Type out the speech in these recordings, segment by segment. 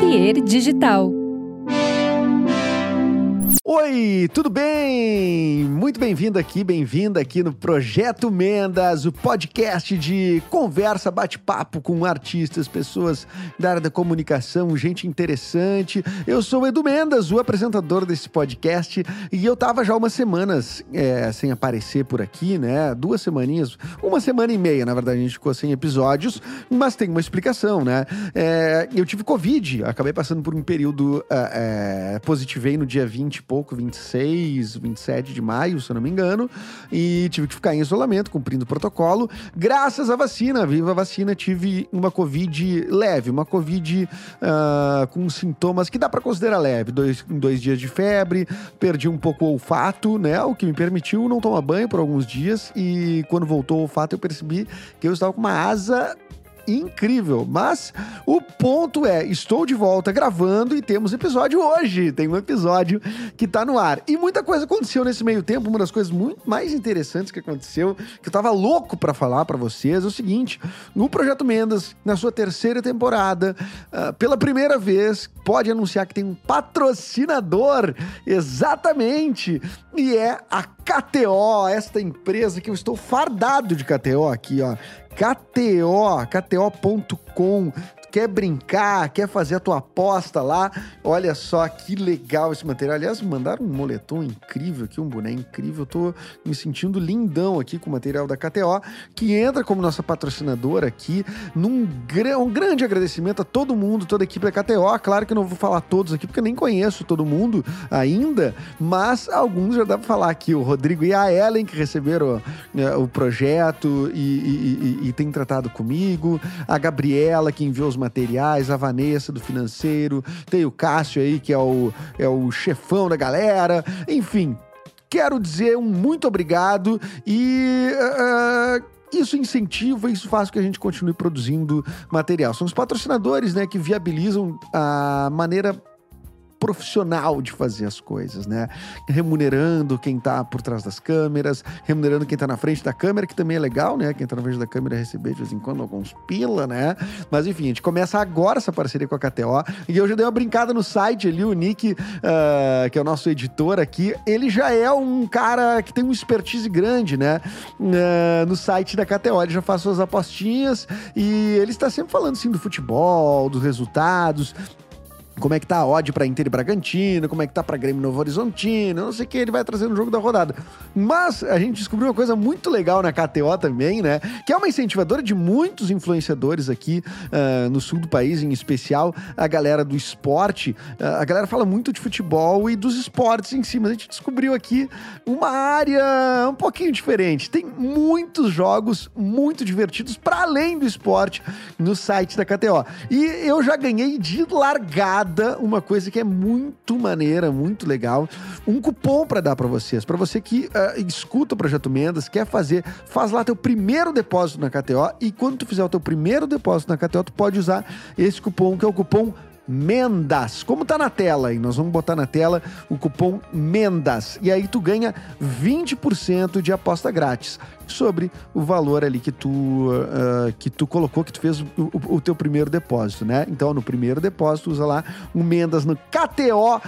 Zapier Digital. Oi, tudo bem? Muito bem-vindo aqui, bem-vinda aqui no Projeto Mendas, o podcast de conversa, bate-papo com artistas, pessoas da área da comunicação, gente interessante. Eu sou o Edu Mendas, o apresentador desse podcast, e eu tava já umas semanas é, sem aparecer por aqui, né? Duas semaninhas, uma semana e meia, na verdade, a gente ficou sem episódios, mas tem uma explicação, né? É, eu tive Covid, acabei passando por um período, é, é positivei no dia 20 e pouco, 26, 27 de maio, se eu não me engano, e tive que ficar em isolamento, cumprindo o protocolo. Graças à vacina, viva a vacina, tive uma Covid leve, uma Covid uh, com sintomas que dá para considerar leve. Dois, dois dias de febre, perdi um pouco o olfato, né? O que me permitiu não tomar banho por alguns dias, e quando voltou o olfato, eu percebi que eu estava com uma asa incrível. Mas o ponto é, estou de volta gravando e temos episódio hoje. Tem um episódio que tá no ar. E muita coisa aconteceu nesse meio tempo. Uma das coisas muito mais interessantes que aconteceu, que eu tava louco para falar para vocês, é o seguinte: o Projeto Mendas, na sua terceira temporada, uh, pela primeira vez, pode anunciar que tem um patrocinador. Exatamente! E é a KTO, esta empresa que eu estou fardado de KTO aqui, ó. KTO, KTO.com quer brincar, quer fazer a tua aposta lá, olha só que legal esse material. Aliás, mandaram um moletom incrível aqui, um boné incrível. Eu tô me sentindo lindão aqui com o material da KTO, que entra como nossa patrocinadora aqui. Num gr um grande agradecimento a todo mundo, toda a equipe da KTO. Claro que eu não vou falar todos aqui, porque eu nem conheço todo mundo ainda, mas alguns já dá pra falar aqui. O Rodrigo e a Ellen, que receberam né, o projeto e, e, e, e tem tratado comigo. A Gabriela, que enviou os materiais, a Vanessa do financeiro, tem o Cássio aí, que é o, é o chefão da galera, enfim. Quero dizer um muito obrigado e. Uh, isso incentiva, isso faz com que a gente continue produzindo material. São os patrocinadores, né, que viabilizam a maneira profissional de fazer as coisas, né? Remunerando quem tá por trás das câmeras, remunerando quem tá na frente da câmera, que também é legal, né? Quem tá na frente da câmera receber de vez em quando alguns pila, né? Mas enfim, a gente começa agora essa parceria com a KTO. E eu já dei uma brincada no site ali, o Nick, uh, que é o nosso editor aqui, ele já é um cara que tem um expertise grande, né? Uh, no site da KTO. Ele já faz suas apostinhas e ele está sempre falando assim do futebol, dos resultados como é que tá a odd para Inter e Bragantino, como é que tá para Grêmio Novo Horizontino, não sei o que ele vai trazer no jogo da rodada. Mas a gente descobriu uma coisa muito legal na KTO também, né? Que é uma incentivadora de muitos influenciadores aqui uh, no sul do país, em especial a galera do esporte. Uh, a galera fala muito de futebol e dos esportes em si, mas a gente descobriu aqui uma área um pouquinho diferente. Tem muitos jogos muito divertidos para além do esporte no site da KTO. E eu já ganhei de largada uma coisa que é muito maneira, muito legal, um cupom para dar para vocês, para você que uh, escuta o Projeto Mendas, quer fazer, faz lá teu primeiro depósito na KTO e quando tu fizer o teu primeiro depósito na KTO, tu pode usar esse cupom que é o cupom Mendas. Como tá na tela aí, nós vamos botar na tela o cupom Mendas. E aí tu ganha 20% de aposta grátis sobre o valor ali que tu, uh, que tu colocou, que tu fez o, o, o, teu primeiro depósito, né? Então, no primeiro depósito, usa lá o Mendas no KTO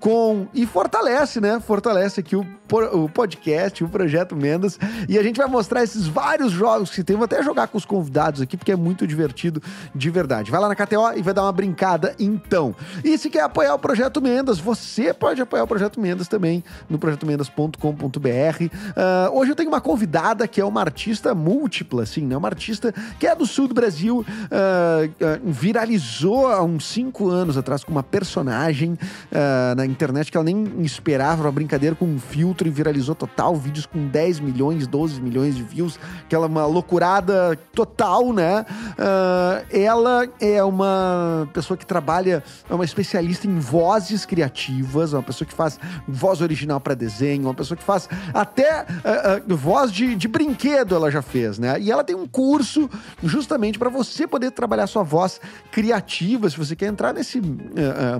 com e fortalece, né? Fortalece aqui o, o podcast, o Projeto Mendas. E a gente vai mostrar esses vários jogos que tem. Vou até jogar com os convidados aqui, porque é muito divertido de verdade. Vai lá na KTO e vai dar uma brincada então. E se quer apoiar o Projeto Mendas, você pode apoiar o Projeto Mendas também no projetomendas.com.br. Uh, ah, hoje eu tenho uma convidada que é uma artista múltipla, assim, né? Uma artista que é do sul do Brasil, uh, uh, viralizou há uns cinco anos atrás com uma personagem uh, na internet que ela nem esperava, uma brincadeira com um filtro e viralizou total, vídeos com 10 milhões, 12 milhões de views, aquela uma loucurada total, né? Uh, ela é uma pessoa que trabalha, é uma especialista em vozes criativas, uma pessoa que faz voz original para desenho, uma pessoa que faz até uh, voz de, de brinquedo ela já fez, né? E ela tem um curso justamente para você poder trabalhar sua voz criativa, se você quer entrar nesse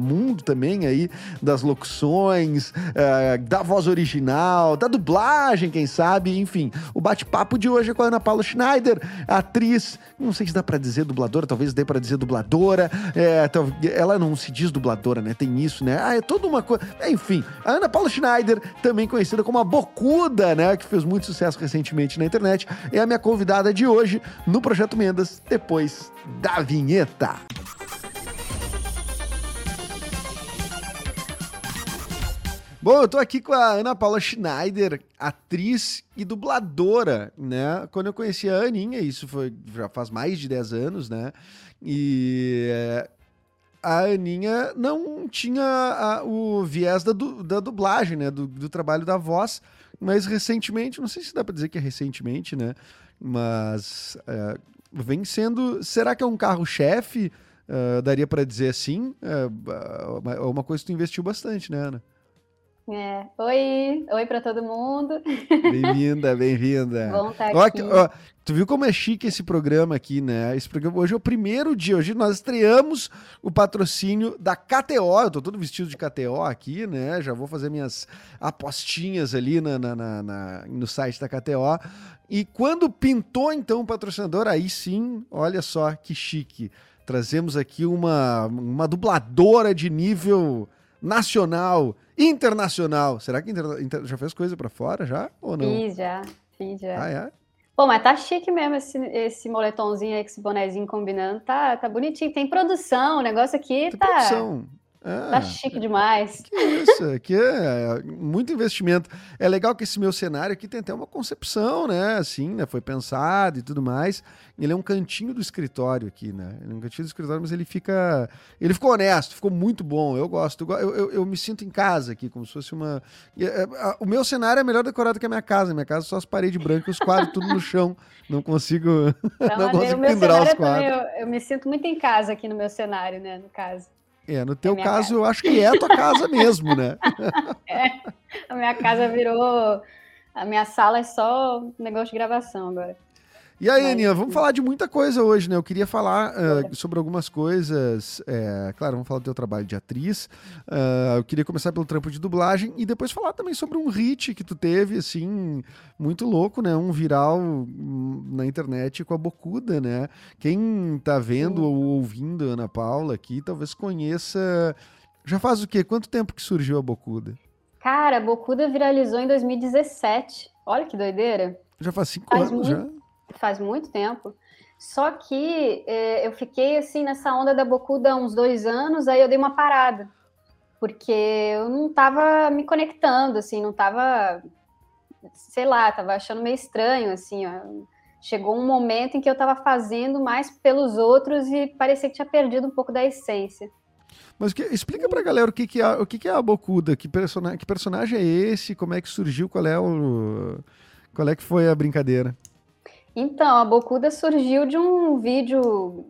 mundo também aí aí das locuções, uh, da voz original, da dublagem, quem sabe, enfim. O bate-papo de hoje é com a Ana Paula Schneider, atriz, não sei se dá para dizer dubladora, talvez dê para dizer dubladora, é, ela não se diz dubladora, né? Tem isso, né? Ah, é toda uma coisa. Enfim, a Ana Paula Schneider, também conhecida como a Bocuda, né? Que fez muito sucesso recentemente na internet, é a minha convidada de hoje no Projeto Mendas, depois da vinheta. Bom, eu tô aqui com a Ana Paula Schneider, atriz e dubladora, né? Quando eu conheci a Aninha, isso foi já faz mais de 10 anos, né? E eh, a Aninha não tinha a, o viés da, du, da dublagem, né? Do, do, trabalho da voz, mas recentemente, não sei se dá pra dizer que é recentemente, né? Mas é, vem sendo. Será que é um carro-chefe? Uh, daria para dizer assim? É uma coisa que tu investiu bastante, né, Ana? É. Oi, oi para todo mundo. Bem-vinda, bem-vinda. Bom estar tá aqui. Ó, tu viu como é chique esse programa aqui, né? Esse programa hoje é o primeiro dia. Hoje nós estreamos o patrocínio da KTO. Eu tô todo vestido de KTO aqui, né? Já vou fazer minhas apostinhas ali na, na, na, na no site da KTO. E quando pintou então o patrocinador, aí sim, olha só que chique. Trazemos aqui uma, uma dubladora de nível nacional internacional. Será que inter... Inter... já fez coisa para fora já ou não? Fiz já, fiz já. Ah, é? Pô, mas tá chique mesmo esse, esse moletomzinho aí, esse bonezinho combinando. Tá, tá bonitinho. Tem produção, o negócio aqui Tem tá. Produção. Ah, tá chique demais. Que isso, aqui é muito investimento. É legal que esse meu cenário aqui tem até uma concepção, né? Assim, né? Foi pensado e tudo mais. Ele é um cantinho do escritório aqui, né? Ele é um cantinho do escritório, mas ele fica. Ele ficou honesto, ficou muito bom. Eu gosto. Eu, eu, eu me sinto em casa aqui, como se fosse uma. É, o meu cenário é melhor decorado que a minha casa. Minha casa só as paredes brancas, os quadros tudo no chão. Não consigo. Não, não consigo pendurar os quadros. Também, eu, eu me sinto muito em casa aqui no meu cenário, né? No caso. É, no teu caso, casa. eu acho que é a tua casa mesmo, né? É, a minha casa virou. A minha sala é só negócio de gravação agora. E aí. Aninha, vamos falar de muita coisa hoje, né? Eu queria falar uh, sobre algumas coisas. É, claro, vamos falar do teu trabalho de atriz. Uh, eu queria começar pelo trampo de dublagem e depois falar também sobre um hit que tu teve, assim, muito louco, né? Um viral hum, na internet com a Bocuda, né? Quem tá vendo Sim. ou ouvindo a Ana Paula aqui, talvez conheça. Já faz o quê? Quanto tempo que surgiu a Bocuda? Cara, a Bocuda viralizou em 2017. Olha que doideira. Já faz cinco faz anos, muito... já faz muito tempo. Só que é, eu fiquei assim nessa onda da Bocuda uns dois anos, aí eu dei uma parada, porque eu não estava me conectando, assim, não estava, sei lá, estava achando meio estranho, assim, ó. Chegou um momento em que eu estava fazendo mais pelos outros e parecia que tinha perdido um pouco da essência. Mas que, explica pra galera o que, que, é, o que, que é a Bocuda, que, que personagem é esse, como é que surgiu, qual é o. Qual é que foi a brincadeira? Então, a Bocuda surgiu de um vídeo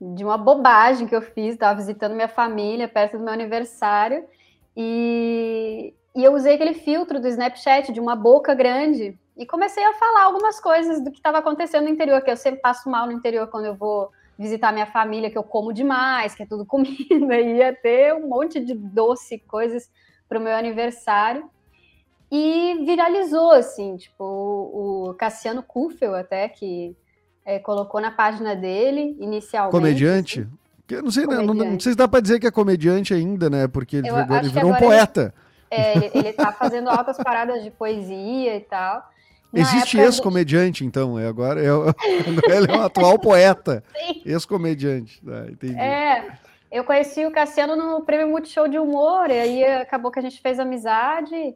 de uma bobagem que eu fiz, estava visitando minha família perto do meu aniversário e, e eu usei aquele filtro do Snapchat de uma boca grande e comecei a falar algumas coisas do que estava acontecendo no interior, que eu sempre passo mal no interior quando eu vou visitar minha família, que eu como demais, que é tudo comida, e ia ter um monte de doce, coisas para o meu aniversário e viralizou, assim, tipo, o, Cassiano Kufel até, que é, colocou na página dele, inicialmente. Comediante? Assim. Eu não sei, não, não, sei se dá para dizer que é comediante ainda, né? Porque ele, virou, ele virou um poeta. Ele, é, ele, ele tá fazendo altas paradas de poesia e tal. Na Existe ex-comediante, então, é agora é, ele é um atual poeta, ex-comediante. Ah, entendi. É, eu conheci o Cassiano no Prêmio Multishow de Humor, e aí acabou que a gente fez amizade,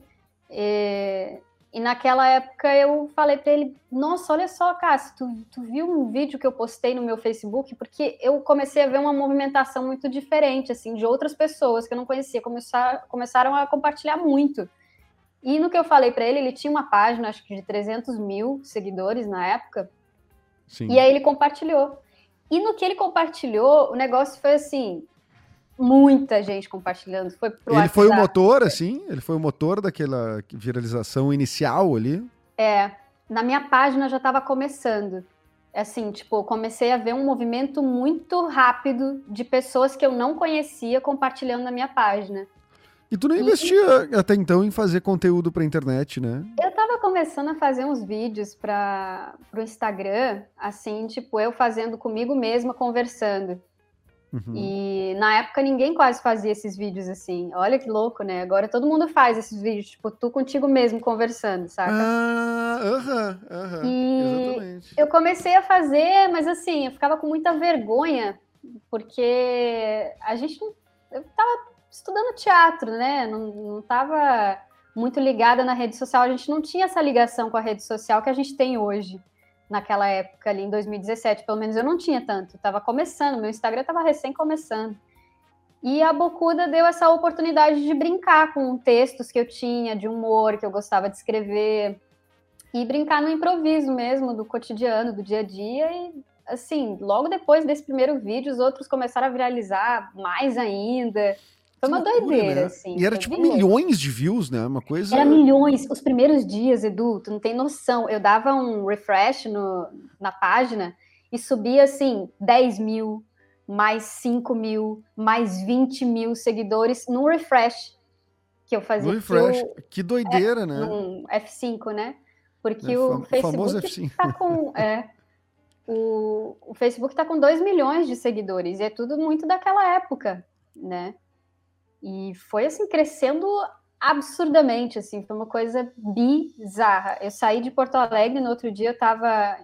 e, e naquela época eu falei para ele: Nossa, olha só, Cássio, tu, tu viu um vídeo que eu postei no meu Facebook? Porque eu comecei a ver uma movimentação muito diferente, assim, de outras pessoas que eu não conhecia, começar, começaram a compartilhar muito. E no que eu falei para ele, ele tinha uma página, acho que de 300 mil seguidores na época. Sim. E aí ele compartilhou. E no que ele compartilhou, o negócio foi assim: muita gente compartilhando. Foi pro Ele WhatsApp. foi o motor, assim? Ele foi o motor daquela viralização inicial ali? É. Na minha página já estava começando. assim, tipo, comecei a ver um movimento muito rápido de pessoas que eu não conhecia compartilhando na minha página. E tu não investia e... até então em fazer conteúdo para internet, né? Eu tava começando a fazer uns vídeos para o Instagram, assim, tipo, eu fazendo comigo mesma, conversando. Uhum. E na época ninguém quase fazia esses vídeos assim. Olha que louco, né? Agora todo mundo faz esses vídeos, tipo, tu contigo mesmo conversando, saca? Ah, aham, aham. E exatamente. eu comecei a fazer, mas assim, eu ficava com muita vergonha, porque a gente não. Eu tava estudando teatro, né? Não, não tava muito ligada na rede social, a gente não tinha essa ligação com a rede social que a gente tem hoje naquela época ali em 2017, pelo menos eu não tinha tanto, estava começando, meu Instagram estava recém começando. E a Bocuda deu essa oportunidade de brincar com textos que eu tinha, de humor que eu gostava de escrever, e brincar no improviso mesmo, do cotidiano, do dia a dia. E, assim, logo depois desse primeiro vídeo, os outros começaram a viralizar mais ainda. Foi uma loucura, doideira, né? assim. E era tipo milhões de views, né? Uma coisa. Era milhões. Os primeiros dias, Edu, tu não tem noção. Eu dava um refresh no, na página e subia assim 10 mil, mais 5 mil, mais 20 mil seguidores num refresh que eu fazia. No refresh. Eu, que doideira, é, né? Um F5, né? Porque é, o Facebook está com. É, o, o Facebook está com 2 milhões de seguidores e é tudo muito daquela época, né? E foi assim crescendo absurdamente, assim, foi uma coisa bizarra. Eu saí de Porto Alegre no outro dia, eu tava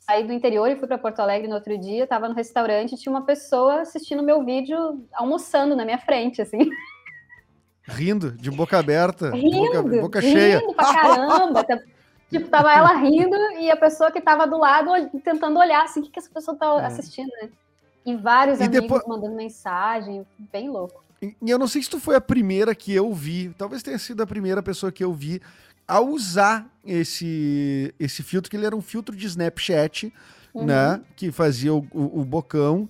saí do interior e fui para Porto Alegre no outro dia, estava no restaurante, tinha uma pessoa assistindo meu vídeo almoçando na minha frente, assim. Rindo, de boca aberta, rindo, boca, boca cheia. Rindo pra caramba. Tá, tipo, tava ela rindo e a pessoa que tava do lado tentando olhar assim, o que, que essa pessoa tá é. assistindo, né? E vários e amigos depois... mandando mensagem, bem louco. E eu não sei se tu foi a primeira que eu vi, talvez tenha sido a primeira pessoa que eu vi a usar esse, esse filtro, que ele era um filtro de Snapchat, uhum. né? Que fazia o, o, o, bocão.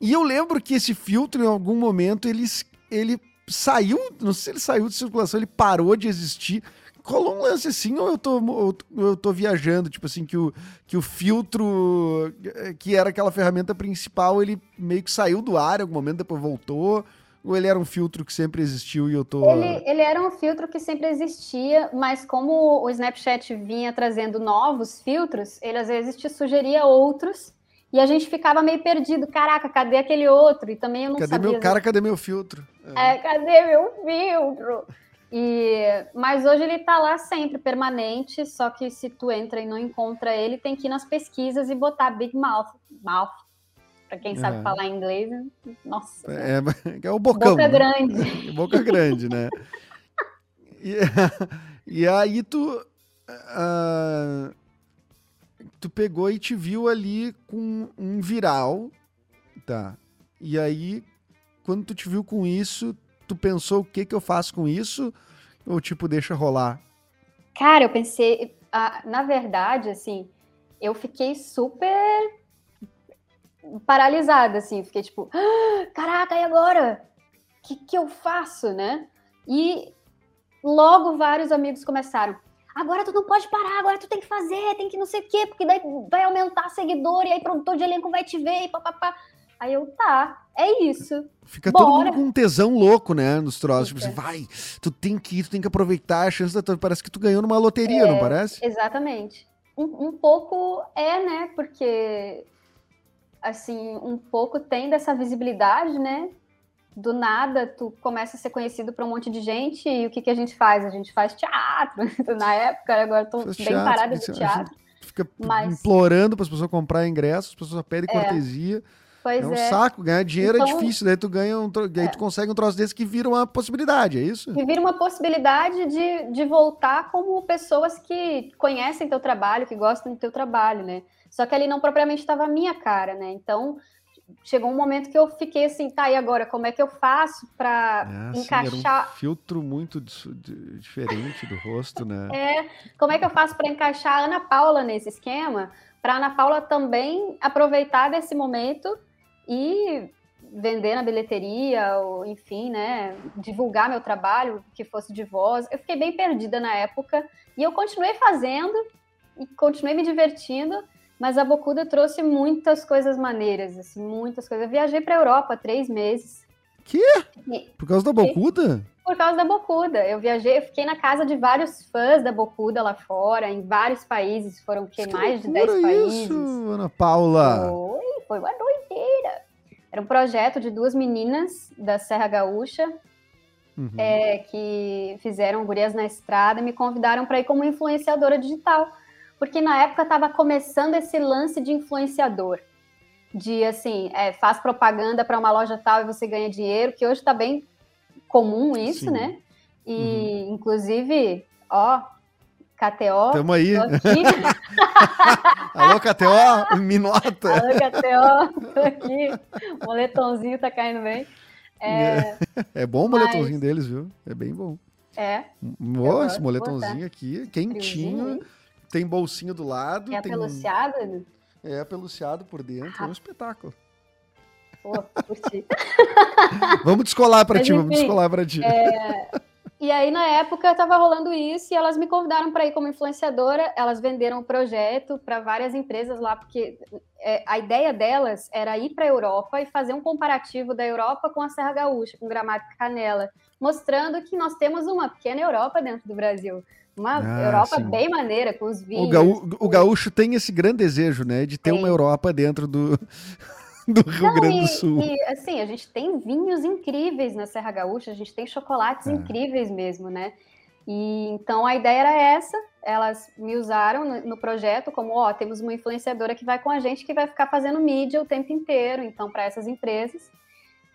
E eu lembro que esse filtro, em algum momento, ele, ele saiu, não sei se ele saiu de circulação, ele parou de existir. Rolou um lance assim, ou eu tô, ou eu tô viajando, tipo assim, que o, que o filtro, que era aquela ferramenta principal, ele meio que saiu do ar em algum momento, depois voltou. Ou ele era um filtro que sempre existiu e eu tô. Ele, ele era um filtro que sempre existia, mas como o Snapchat vinha trazendo novos filtros, ele às vezes te sugeria outros e a gente ficava meio perdido. Caraca, cadê aquele outro? E também eu não cadê sabia. Cadê meu cara? Cadê meu filtro? É. é, cadê meu filtro? E, mas hoje ele está lá sempre, permanente, só que se tu entra e não encontra ele, tem que ir nas pesquisas e botar Big Mouth, mouth para quem sabe é. falar inglês, nossa. É, é o bocão. Boca né? grande. Boca grande, né? e, e aí tu. Uh, tu pegou e te viu ali com um viral, tá? E aí, quando tu te viu com isso, tu pensou o que que eu faço com isso? Ou tipo, deixa rolar? Cara, eu pensei, ah, na verdade, assim, eu fiquei super paralisada, assim, fiquei tipo, ah, caraca, e agora? O que, que eu faço, né? E logo vários amigos começaram, agora tu não pode parar, agora tu tem que fazer, tem que não sei o quê, porque daí vai aumentar seguidor, e aí produtor de elenco vai te ver, e papapá. Aí eu, tá, é isso. Fica Bora. todo mundo com um tesão louco, né, nos troços. Tipo assim, vai, tu tem que ir, tu tem que aproveitar a chance da tua... Parece que tu ganhou numa loteria, é, não parece? Exatamente. Um, um pouco é, né, porque assim, um pouco tem dessa visibilidade, né? Do nada, tu começa a ser conhecido por um monte de gente e o que, que a gente faz? A gente faz teatro. Na época, agora tô bem teatro, parada do teatro. Fica mas... implorando para as pessoas comprar ingressos, as pessoas pedem é. cortesia. Pois é um é. saco, ganhar dinheiro é então, é difícil, daí tu ganha um, daí é. tu consegue um troço desse que vira uma possibilidade, é isso? Que vira uma possibilidade de, de voltar como pessoas que conhecem teu trabalho, que gostam do teu trabalho, né? Só que ali não propriamente estava a minha cara, né? Então chegou um momento que eu fiquei assim, tá, e agora como é que eu faço para é, encaixar? Assim, um filtro muito diferente do rosto, né? É, como é que eu faço para encaixar a Ana Paula nesse esquema? Para Ana Paula também aproveitar desse momento e vender na bilheteria, ou enfim, né, divulgar meu trabalho, que fosse de voz. Eu fiquei bem perdida na época e eu continuei fazendo e continuei me divertindo Mas a Bocuda trouxe muitas coisas maneiras, assim, muitas coisas. Eu viajei para Europa três meses. Que? Por causa da Bocuda? Por causa da Bocuda. Eu viajei, eu fiquei na casa de vários fãs da Bocuda lá fora, em vários países. Foram que, que mais de 10 países. isso, Ana Paula? Foi, foi uma doideira. Era um projeto de duas meninas da Serra Gaúcha, uhum. é, que fizeram Gurias na Estrada e me convidaram para ir como influenciadora digital. Porque na época estava começando esse lance de influenciador. De assim, é, faz propaganda para uma loja tal e você ganha dinheiro, que hoje está bem comum isso, Sim. né? E, uhum. inclusive, ó, KTO. Tamo aí. Alô, KTO, me nota. Alô, KTO, tô aqui. O moletomzinho tá caindo bem. É, é bom o moletomzinho mas... deles, viu? É bem bom. É. Esse moletomzinho aqui, quentinho. Tem bolsinho do lado. É tem... apeluciado? Né? É apeluciado por dentro. Ah. É um espetáculo. Pô, curti. vamos descolar para ti, vamos descolar para ti. É... E aí, na época, estava rolando isso e elas me convidaram para ir como influenciadora. Elas venderam o projeto para várias empresas lá, porque é, a ideia delas era ir para a Europa e fazer um comparativo da Europa com a Serra Gaúcha, com Gramado e Canela, mostrando que nós temos uma pequena Europa dentro do Brasil. Uma ah, Europa sim. bem maneira, com os vinhos. O, gaú o gaúcho tem esse grande desejo, né? De ter sim. uma Europa dentro do, do Rio Não, Grande do Sul. E, assim, a gente tem vinhos incríveis na Serra Gaúcha, a gente tem chocolates é. incríveis mesmo, né? E então a ideia era essa, elas me usaram no, no, projeto como, ó, temos uma influenciadora que vai com a gente que vai ficar fazendo mídia o tempo inteiro, então para essas empresas.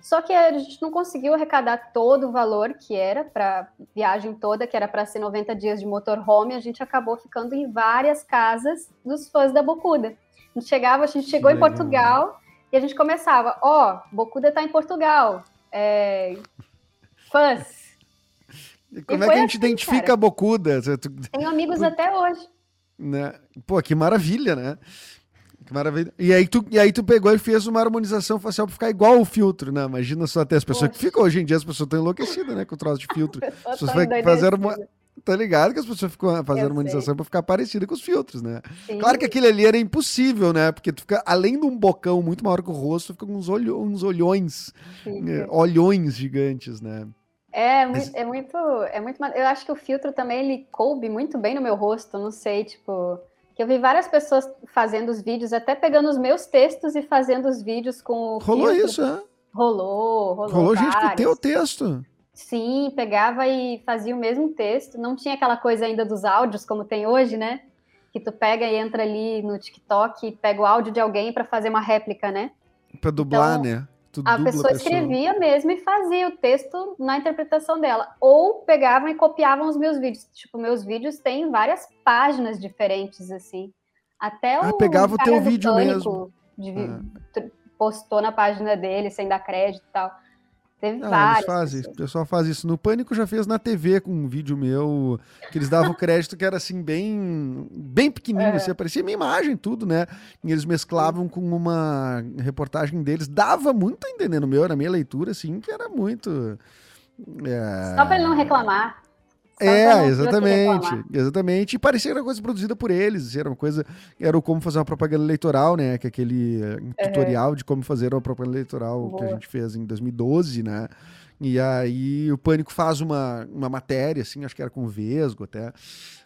Só que a gente não conseguiu arrecadar todo o valor que era para viagem toda, que era para ser 90 dias de motorhome, a gente acabou ficando em várias casas dos fãs da Bocuda. A gente chegava, a gente chegou em Portugal, e a gente começava, ó, oh, Bocuda tá em Portugal. É... Fãs. E como e é que a gente assim, identifica cara. a Bocuda? Tenho amigos até hoje. Né? Pô, que maravilha, né? Que maravilha. E aí, tu, e aí tu pegou e fez uma harmonização facial pra ficar igual o filtro, né? Imagina só até as pessoas Poxa. que ficam hoje em dia, as pessoas estão enlouquecidas, né? Com o troço de filtro. As pessoas fazer uma, Tá ligado que as pessoas ficam fazendo harmonização para ficar parecida com os filtros, né? Sim. Claro que aquele ali era impossível, né? Porque tu fica, além de um bocão muito maior que o rosto, fica com uns, olho, uns olhões, é, olhões gigantes, né? É, Mas... é muito, é muito. Eu acho que o filtro também ele coube muito bem no meu rosto, não sei, tipo. Que eu vi várias pessoas fazendo os vídeos, até pegando os meus textos e fazendo os vídeos com o Rolou filtro. isso, é? Rolou, rolou. Rolou vários. gente com o teu texto. Sim, pegava e fazia o mesmo texto. Não tinha aquela coisa ainda dos áudios como tem hoje, né? Que tu pega e entra ali no TikTok e pega o áudio de alguém para fazer uma réplica, né? Para dublar, então, né? Tu a pessoa, a pessoa escrevia mesmo e fazia o texto na interpretação dela. Ou pegavam e copiavam os meus vídeos. Tipo, meus vídeos têm várias páginas diferentes, assim. Até ah, o. pegava o teu vídeo mesmo. De, ah. Postou na página dele, sem dar crédito e tal. Teve ah, vários. Eles fazem, o pessoal faz isso. No Pânico já fez na TV com um vídeo meu, que eles davam crédito que era assim, bem, bem pequenininho, é. assim, aparecia minha imagem, tudo, né? E eles mesclavam com uma reportagem deles. Dava muito a entender no meu, na minha leitura, assim, que era muito. É... Só para ele não reclamar. É, exatamente, exatamente. E parecia que era coisa produzida por eles, era uma coisa, era o como fazer uma propaganda eleitoral, né, que é aquele eh, tutorial de como fazer uma propaganda eleitoral Boa. que a gente fez em 2012, né, e aí o Pânico faz uma, uma matéria, assim, acho que era com o Vesgo até,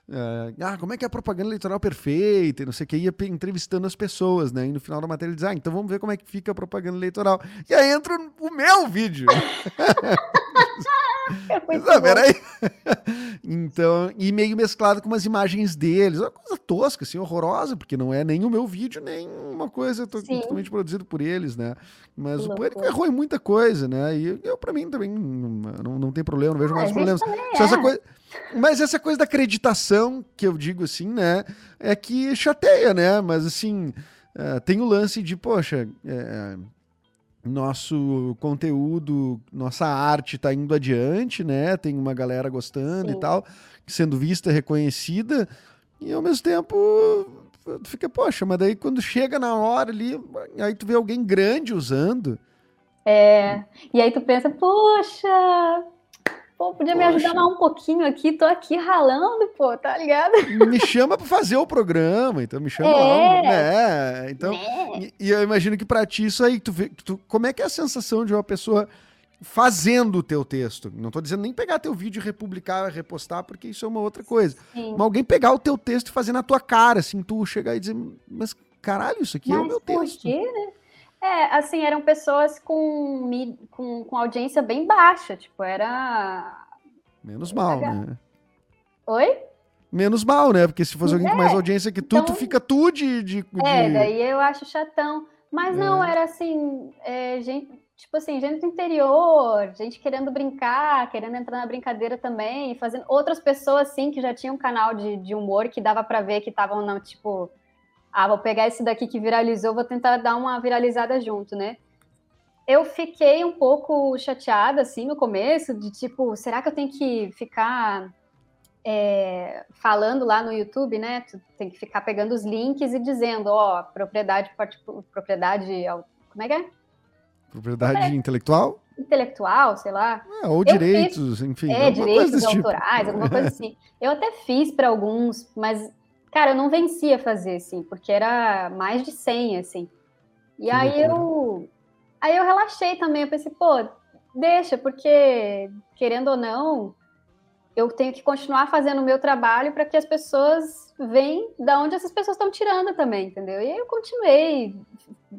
Uh, ah, como é que é a propaganda eleitoral perfeita e não sei o que, ia entrevistando as pessoas, né? E no final da matéria ele diz, ah, então vamos ver como é que fica a propaganda eleitoral. E aí entra o meu vídeo. É peraí. então, e meio mesclado com umas imagens deles, uma coisa tosca, assim, horrorosa, porque não é nem o meu vídeo, nem uma coisa totalmente produzida por eles, né? Mas o Pânico errou em muita coisa, né? E eu, pra mim, também não, não tem problema, não vejo ah, mais problemas. É. Essa coisa, mas essa coisa da acreditação, que eu digo assim, né? É que chateia, né? Mas assim, uh, tem o lance de, poxa. É, nosso conteúdo, nossa arte está indo adiante, né? Tem uma galera gostando Sim. e tal, sendo vista, reconhecida, e ao mesmo tempo tu fica, poxa, mas daí quando chega na hora ali, aí tu vê alguém grande usando. É, e aí tu pensa, poxa, Pô, podia me ajudar mais um pouquinho aqui, tô aqui ralando, pô, tá ligado? Me chama para fazer o programa, então me chama é, lá, né? Então, né? E, e, eu imagino que para ti isso aí, tu, tu, como é que é a sensação de uma pessoa fazendo o teu texto? Não tô dizendo nem pegar teu vídeo e republicar, repostar, porque isso é uma outra coisa. Sim. Mas alguém pegar o teu texto e fazer na tua cara, assim, tu chegar e dizer, mas caralho, isso aqui mas é o meu texto. Quê, né? É, assim, eram pessoas com, com, com audiência bem baixa, tipo, era... Menos mal, né? Oi? Menos mal, né? Porque se fosse alguém é, com mais audiência que tu, então... tu fica tu de, de, É, daí eu acho chatão. Mas é. não, era assim, é, gente, tipo assim, gente do interior, gente querendo brincar, querendo entrar na brincadeira também, fazendo outras pessoas assim que já tinham um canal de, de humor que dava para ver que estavam, tipo, ah, vou pegar esse daqui que viralizou, vou tentar dar uma viralizada junto, né? Eu fiquei um pouco chateada, assim, no começo, de tipo, será que eu tenho que ficar é, falando lá no YouTube, né? Tu tem que ficar pegando os links e dizendo, ó, propriedade, propriedade, como é que é? Propriedade é. intelectual? Intelectual, sei lá. É, ou eu direitos, fiz, enfim. É, direitos tipo. autorais, tipo. alguma coisa assim. Eu até fiz para alguns, mas Cara, eu não vencia fazer, assim, porque era mais de 100, assim. E aí eu. Aí eu relaxei também. Eu pensei, pô, deixa, porque, querendo ou não, eu tenho que continuar fazendo o meu trabalho para que as pessoas vêm da onde essas pessoas estão tirando também, entendeu? E aí eu continuei,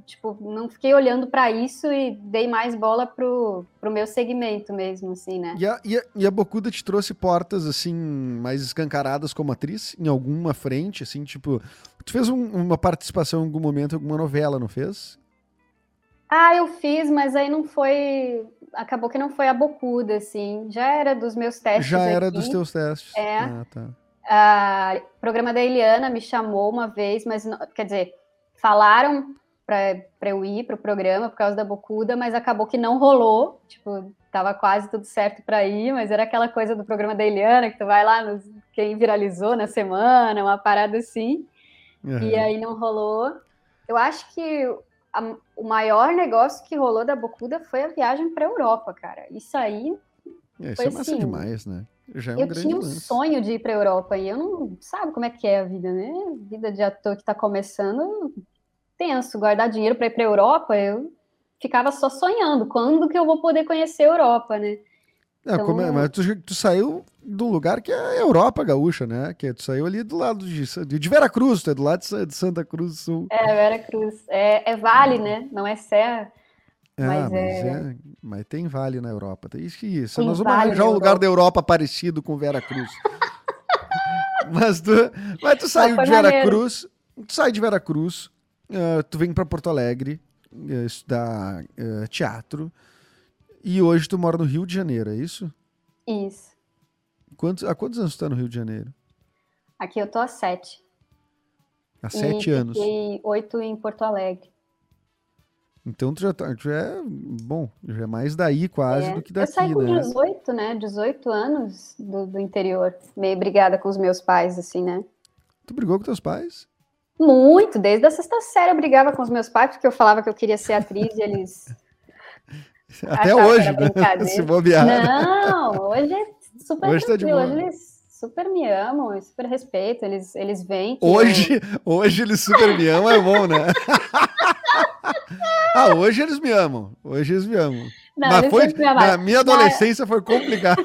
tipo, não fiquei olhando para isso e dei mais bola pro, pro meu segmento mesmo, assim, né? E a, e, a, e a Bocuda te trouxe portas, assim, mais escancaradas como atriz, em alguma frente, assim, tipo, tu fez um, uma participação em algum momento, em alguma novela, não fez? Ah, eu fiz, mas aí não foi. Acabou que não foi a bocuda, assim. Já era dos meus testes. Já aqui. era dos teus testes. É. Ah, tá. o programa da Eliana me chamou uma vez, mas não, quer dizer, falaram para eu ir para o programa por causa da bocuda, mas acabou que não rolou. Tipo, tava quase tudo certo para ir, mas era aquela coisa do programa da Eliana que tu vai lá, nos, quem viralizou na semana, uma parada assim. Uhum. E aí não rolou. Eu acho que a, o maior negócio que rolou da Bocuda foi a viagem para Europa, cara. Isso aí. É, isso é massa assim, demais, né? Já é um eu tinha um lance. sonho de ir para a Europa e eu não sabe como é que é a vida, né? Vida de ator que está começando, tenso. Guardar dinheiro para ir para a Europa, eu ficava só sonhando quando que eu vou poder conhecer a Europa, né? É, então... é, mas tu, tu, saiu do lugar que é a Europa gaúcha, né? Que tu saiu ali do lado de, de Veracruz, tu é do lado de Santa Cruz do Sul. É, Veracruz. É, é vale, né? Não é serra. É, mas, mas, é... é... mas tem vale na Europa. Tem isso. isso. Nós vamos vale arranjar um lugar da Europa parecido com Veracruz. mas, tu, mas tu saiu de Veracruz, tu sai de Veracruz, uh, tu vem para Porto Alegre uh, estudar uh, teatro. E hoje tu mora no Rio de Janeiro, é isso? Isso. Quantos, há quantos anos tu tá no Rio de Janeiro? Aqui eu tô há sete. Há sete e anos. E oito em Porto Alegre. Então tu já, tá, tu é, bom, já é mais daí quase é. do que daqui, Eu saí com né? 18, né? 18 anos do, do interior. Meio brigada com os meus pais, assim, né? Tu brigou com teus pais? Muito, desde a sexta série eu brigava com os meus pais, porque eu falava que eu queria ser atriz e eles Até hoje, né? Se bobear. Não, hoje é super hoje tranquilo. Tá hoje eles super me amam, super respeito. Eles, eles vêm. Hoje, eu... hoje eles super me amam, é bom, né? ah, hoje eles me amam. Hoje eles me amam. Não, Mas foi, na minha adolescência Mas... foi complicado.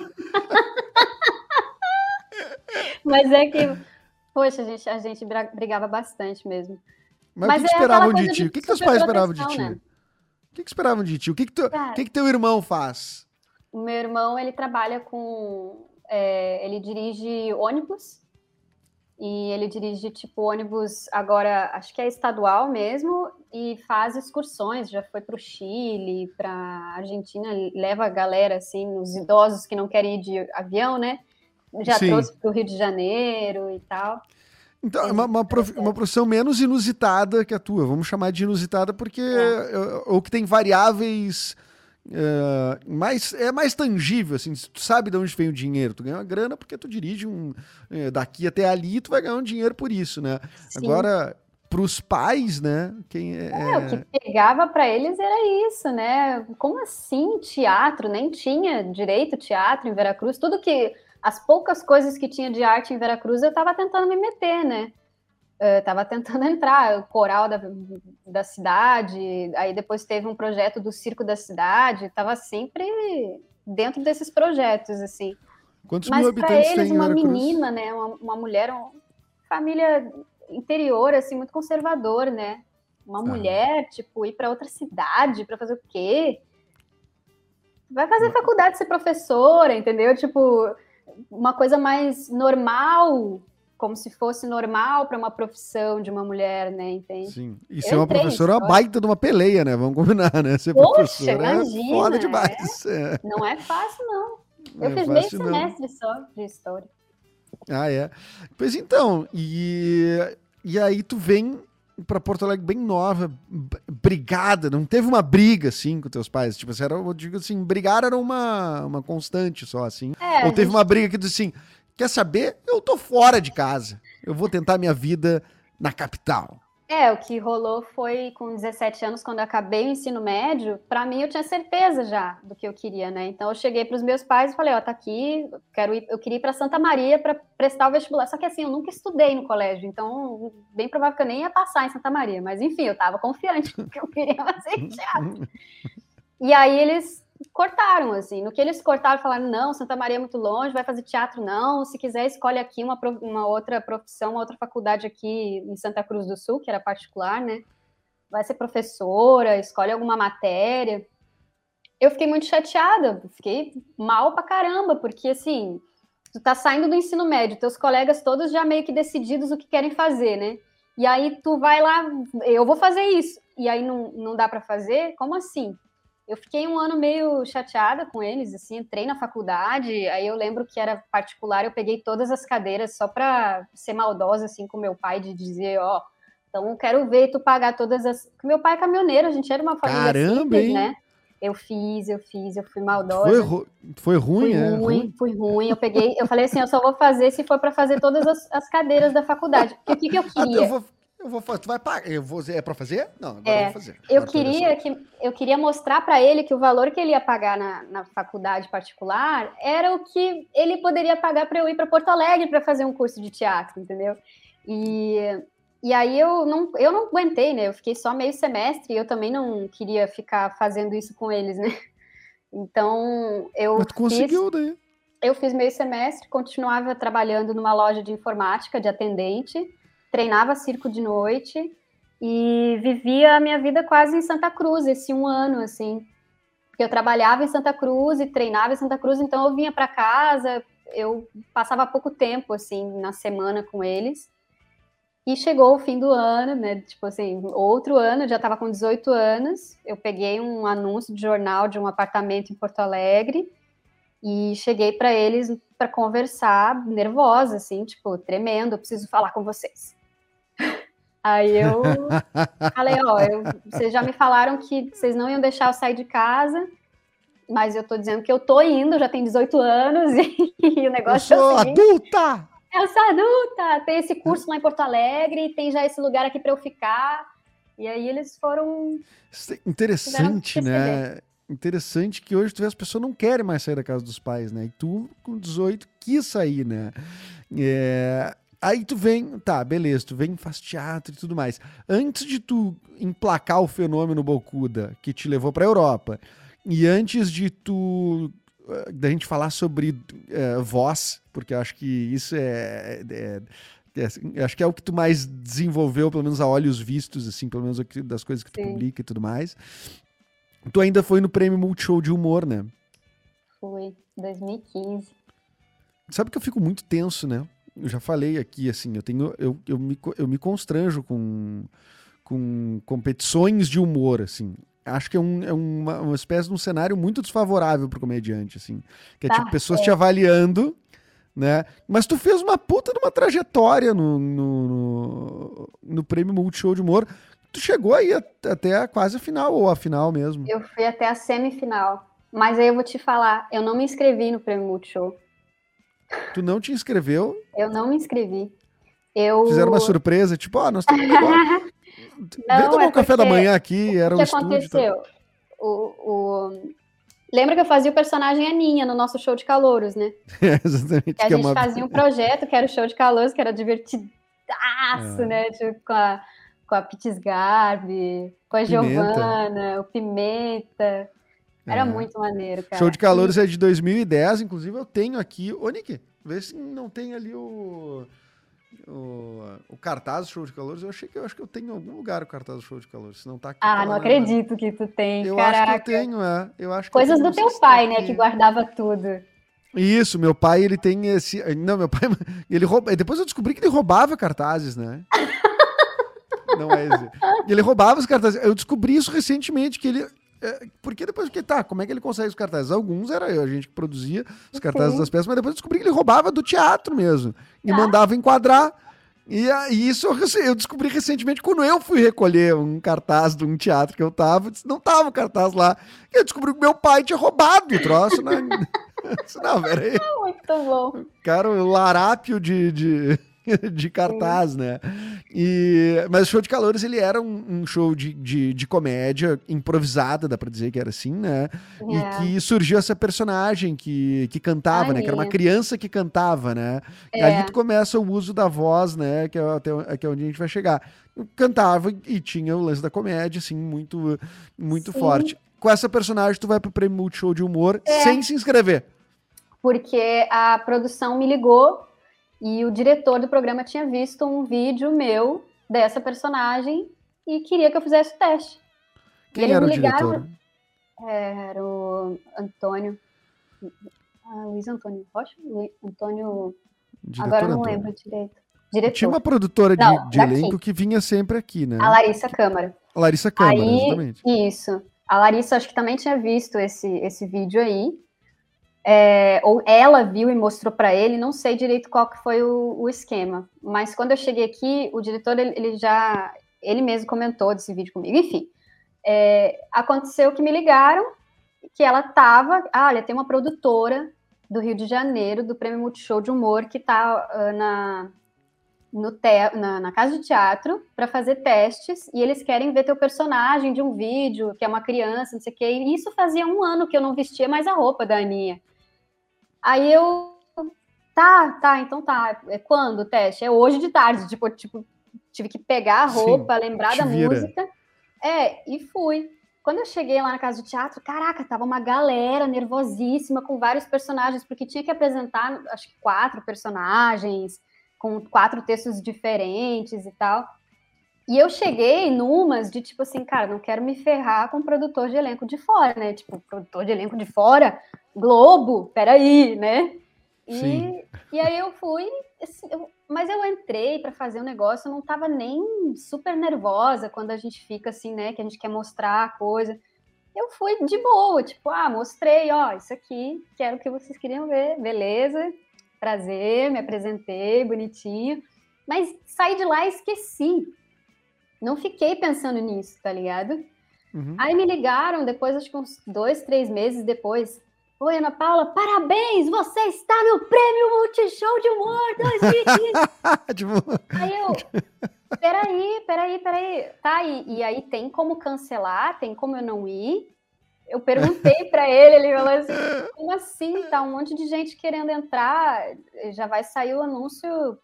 Mas é que, poxa, a gente, a gente brigava bastante mesmo. Mas, Mas o que, que é esperavam de ti? O que, que teus pais esperavam de ti? Né? O que, que esperavam de ti? O que, que, tu, Cara, que, que teu irmão faz? O meu irmão, ele trabalha com... É, ele dirige ônibus. E ele dirige, tipo, ônibus agora, acho que é estadual mesmo, e faz excursões. Já foi para o Chile, para Argentina, leva a galera, assim, os idosos que não querem ir de avião, né? Já Sim. trouxe para o Rio de Janeiro e tal. Então, é uma, uma, prof, uma, profissão menos inusitada que a tua. Vamos chamar de inusitada porque é. ou que tem variáveis é, mais é mais tangível, assim. Tu sabe de onde vem o dinheiro. Tu ganha uma grana porque tu dirige um é, daqui até ali, tu vai ganhar um dinheiro por isso, né? Sim. Agora pros pais, né? Quem é, é... o que pegava para eles era isso, né? Como assim teatro? Nem tinha direito teatro em Veracruz. Tudo que as poucas coisas que tinha de arte em Veracruz eu estava tentando me meter, né? estava tentando entrar, o coral da, da cidade, aí depois teve um projeto do circo da cidade, estava sempre dentro desses projetos, assim. Quantos Mas para eles, uma menina, né, uma, uma mulher, uma família interior, assim, muito conservador, né? Uma ah. mulher, tipo, ir para outra cidade para fazer o quê? Vai fazer faculdade, ser professora, entendeu? Tipo, uma coisa mais normal, como se fosse normal para uma profissão de uma mulher, né? Entende? Sim. E ser uma professora é uma baita de uma peleia, né? Vamos combinar, né? Ser Poxa, professora imagina, é foda demais. É. Não é fácil, não. Eu é fiz meio semestre só de história. Ah, é. Pois então, e, e aí tu vem para Porto Alegre bem nova, brigada, não teve uma briga assim com teus pais, tipo, assim, era, eu digo assim, brigar era uma, uma constante só assim. É, Ou teve gente... uma briga que tu assim, quer saber? Eu tô fora de casa. Eu vou tentar minha vida na capital. É, o que rolou foi com 17 anos, quando eu acabei o ensino médio, para mim eu tinha certeza já do que eu queria, né? Então eu cheguei para os meus pais e falei, ó, tá aqui, quero ir, eu queria ir para Santa Maria para prestar o vestibular. Só que assim, eu nunca estudei no colégio, então bem provável que eu nem ia passar em Santa Maria, mas enfim, eu estava confiante que eu queria fazer teatro. E aí eles cortaram, assim. No que eles cortaram, falaram: não, Santa Maria é muito longe, vai fazer teatro, não. Se quiser, escolhe aqui uma, uma outra profissão, uma outra faculdade aqui em Santa Cruz do Sul, que era particular, né? Vai ser professora, escolhe alguma matéria. Eu fiquei muito chateada, fiquei mal pra caramba, porque assim, tu tá saindo do ensino médio, teus colegas todos já meio que decididos o que querem fazer, né? E aí tu vai lá, eu vou fazer isso, e aí não, não dá para fazer? Como assim? Eu fiquei um ano meio chateada com eles, assim, entrei na faculdade, aí eu lembro que era particular, eu peguei todas as cadeiras só para ser maldosa, assim, com meu pai, de dizer, ó, então eu quero ver tu pagar todas as... Meu pai é caminhoneiro, a gente era uma família Caramba, simples, hein? né? Eu fiz, eu fiz, eu fui maldosa. Foi, ru... foi ruim, fui é? Ruim, ruim, fui ruim. Eu peguei, eu falei assim, eu só vou fazer se for para fazer todas as, as, cadeiras da faculdade. Porque o que, que eu queria? Eu vou, tu vai pagar. Eu vou, é para fazer? Não, agora é, eu vou fazer. Agora eu queria que eu queria mostrar para ele que o valor que ele ia pagar na, na faculdade particular era o que ele poderia pagar para eu ir para Porto Alegre para fazer um curso de teatro, entendeu? E, e aí eu não, eu não aguentei, né? Eu fiquei só meio semestre e eu também não queria ficar fazendo isso com eles, né? Então eu. Mas tu conseguiu fiz, daí? Eu fiz meio semestre, continuava trabalhando numa loja de informática de atendente treinava circo de noite e vivia a minha vida quase em Santa Cruz, esse um ano, assim. Porque eu trabalhava em Santa Cruz e treinava em Santa Cruz, então eu vinha para casa, eu passava pouco tempo, assim, na semana com eles. E chegou o fim do ano, né? Tipo assim, outro ano, já estava com 18 anos. Eu peguei um anúncio de jornal de um apartamento em Porto Alegre e cheguei para eles para conversar, nervosa, assim, tipo, tremendo. Eu preciso falar com vocês. Aí eu falei, ó, eu, vocês já me falaram que vocês não iam deixar eu sair de casa, mas eu tô dizendo que eu tô indo, já tem 18 anos e, e o negócio eu sou é o seguinte, adulta! Eu sou adulta! Tem esse curso lá em Porto Alegre, tem já esse lugar aqui para eu ficar. E aí eles foram. É interessante, né? Interessante que hoje tu vê as pessoas não querem mais sair da casa dos pais, né? E tu, com 18, quis sair, né? É, Aí tu vem, tá, beleza, tu vem, faz teatro e tudo mais. Antes de tu emplacar o fenômeno Bocuda que te levou pra Europa, e antes de tu eh, da gente falar sobre uh, voz, porque eu acho que isso é, é, é, é, acho que é o que tu mais desenvolveu, pelo menos a olhos vistos, assim, pelo menos das coisas que tu Sim. publica e tudo mais. Tu ainda foi no prêmio Multishow de humor, né? Foi, 2015. Sabe que eu fico muito tenso, né? Eu já falei aqui, assim, eu tenho. Eu, eu, me, eu me constranjo com, com competições de humor, assim. Acho que é, um, é uma, uma espécie de um cenário muito desfavorável pro comediante, assim. Que é tá, tipo pessoas é. te avaliando, né? Mas tu fez uma puta de uma trajetória no, no, no, no prêmio Multishow de Humor. Tu chegou aí até a, quase a final, ou a final mesmo. Eu fui até a semifinal. Mas aí eu vou te falar, eu não me inscrevi no prêmio Multishow. Tu não te inscreveu? Eu não me inscrevi. Eu... Fizeram uma surpresa, tipo, ó, oh, nós estamos agora. Vem tomar é um café da manhã aqui, era o que um aconteceu? Tá... O, o... Lembra que eu fazia o personagem Aninha no nosso show de calouros, né? É, exatamente. Que a que gente é uma... fazia um projeto que era o show de calouros, que era divertidaço, é. né? Tipo, com a, com a Pitis Garbi, com a Giovana, o Pimenta. Era é. muito maneiro, cara. Show de calouros é de 2010, inclusive eu tenho aqui. Ô, Nick, vê se não tem ali o o, o cartaz do show de calores, eu achei que eu acho que eu tenho em algum lugar o cartaz do show de calores. Se não tá aqui. Ah, tá não acredito que tu tem. Eu caraca. acho que eu tenho, é. Eu acho Coisas do teu pai, né, que guardava tudo. Isso, meu pai, ele tem esse. Não, meu pai, ele rouba. Depois eu descobri que ele roubava cartazes, né? não é esse. Ele roubava os cartazes. Eu descobri isso recentemente, que ele. É, porque depois que tá, como é que ele consegue os cartazes? Alguns era eu, a gente que produzia os cartazes Sim. das peças, mas depois eu descobri que ele roubava do teatro mesmo e ah. mandava enquadrar. E, e isso eu descobri recentemente quando eu fui recolher um cartaz de um teatro que eu tava, não tava o cartaz lá. E eu descobri que meu pai tinha roubado o troço, né? não, peraí. Muito bom. Cara, o larápio de, de, de cartaz, né? E, mas o show de calores ele era um, um show de, de, de, comédia improvisada, dá pra dizer que era assim, né? É. E que surgiu essa personagem que, que cantava, Ai, né? Que era uma criança que cantava, né? É. E ali tu começa o uso da voz, né? Que é até que é onde a gente vai chegar. Cantava e tinha o lance da comédia, assim, muito, muito forte. Com essa personagem, tu vai pro Prêmio Multishow de Humor é. sem se inscrever. Porque a produção me ligou e o diretor do programa tinha visto um vídeo meu dessa personagem e queria que eu fizesse o teste. Quem era o diretor? Era o Antônio. Ah, Luiz Antônio Rocha? Luiz Antônio. Diretor Agora eu não Antônio. lembro direito. Diretor. Tinha uma produtora de, não, de elenco que vinha sempre aqui, né? A Larissa Câmara. A Larissa Câmara, aí, exatamente. Isso. A Larissa acho que também tinha visto esse, esse vídeo aí é, ou ela viu e mostrou para ele, não sei direito qual que foi o, o, esquema, mas quando eu cheguei aqui, o diretor, ele, ele já, ele mesmo comentou desse vídeo comigo, enfim, é, aconteceu que me ligaram, que ela tava, ah, olha, tem uma produtora do Rio de Janeiro, do Prêmio Multishow de Humor, que tá uh, na, no te, na, na, casa de teatro para fazer testes e eles querem ver teu personagem de um vídeo, que é uma criança, não sei o quê. E isso fazia um ano que eu não vestia mais a roupa da Aninha. Aí eu, tá, tá, então tá. É quando o teste? É hoje de tarde. Tipo, tipo tive que pegar a roupa, Sim, lembrar da vira. música. É, e fui. Quando eu cheguei lá na casa de teatro, caraca, tava uma galera nervosíssima com vários personagens, porque tinha que apresentar, acho que quatro personagens, com quatro textos diferentes e tal. E eu cheguei numas de tipo assim, cara, não quero me ferrar com produtor de elenco de fora, né? Tipo, produtor de elenco de fora, Globo, peraí, né? E, e aí eu fui, assim, eu, mas eu entrei para fazer o um negócio, eu não estava nem super nervosa quando a gente fica assim, né? Que a gente quer mostrar a coisa. Eu fui de boa, tipo, ah, mostrei, ó, isso aqui, quero que vocês queriam ver, beleza, prazer, me apresentei, bonitinho. Mas saí de lá e esqueci não fiquei pensando nisso, tá ligado? Uhum. Aí me ligaram depois, acho que uns dois, três meses depois. Oi, Ana Paula, parabéns! Você está no Prêmio Multishow de Humor 2020! aí eu, peraí, peraí, peraí. Tá, e, e aí tem como cancelar? Tem como eu não ir? Eu perguntei para ele, ele falou assim: como assim? Tá um monte de gente querendo entrar, já vai sair o anúncio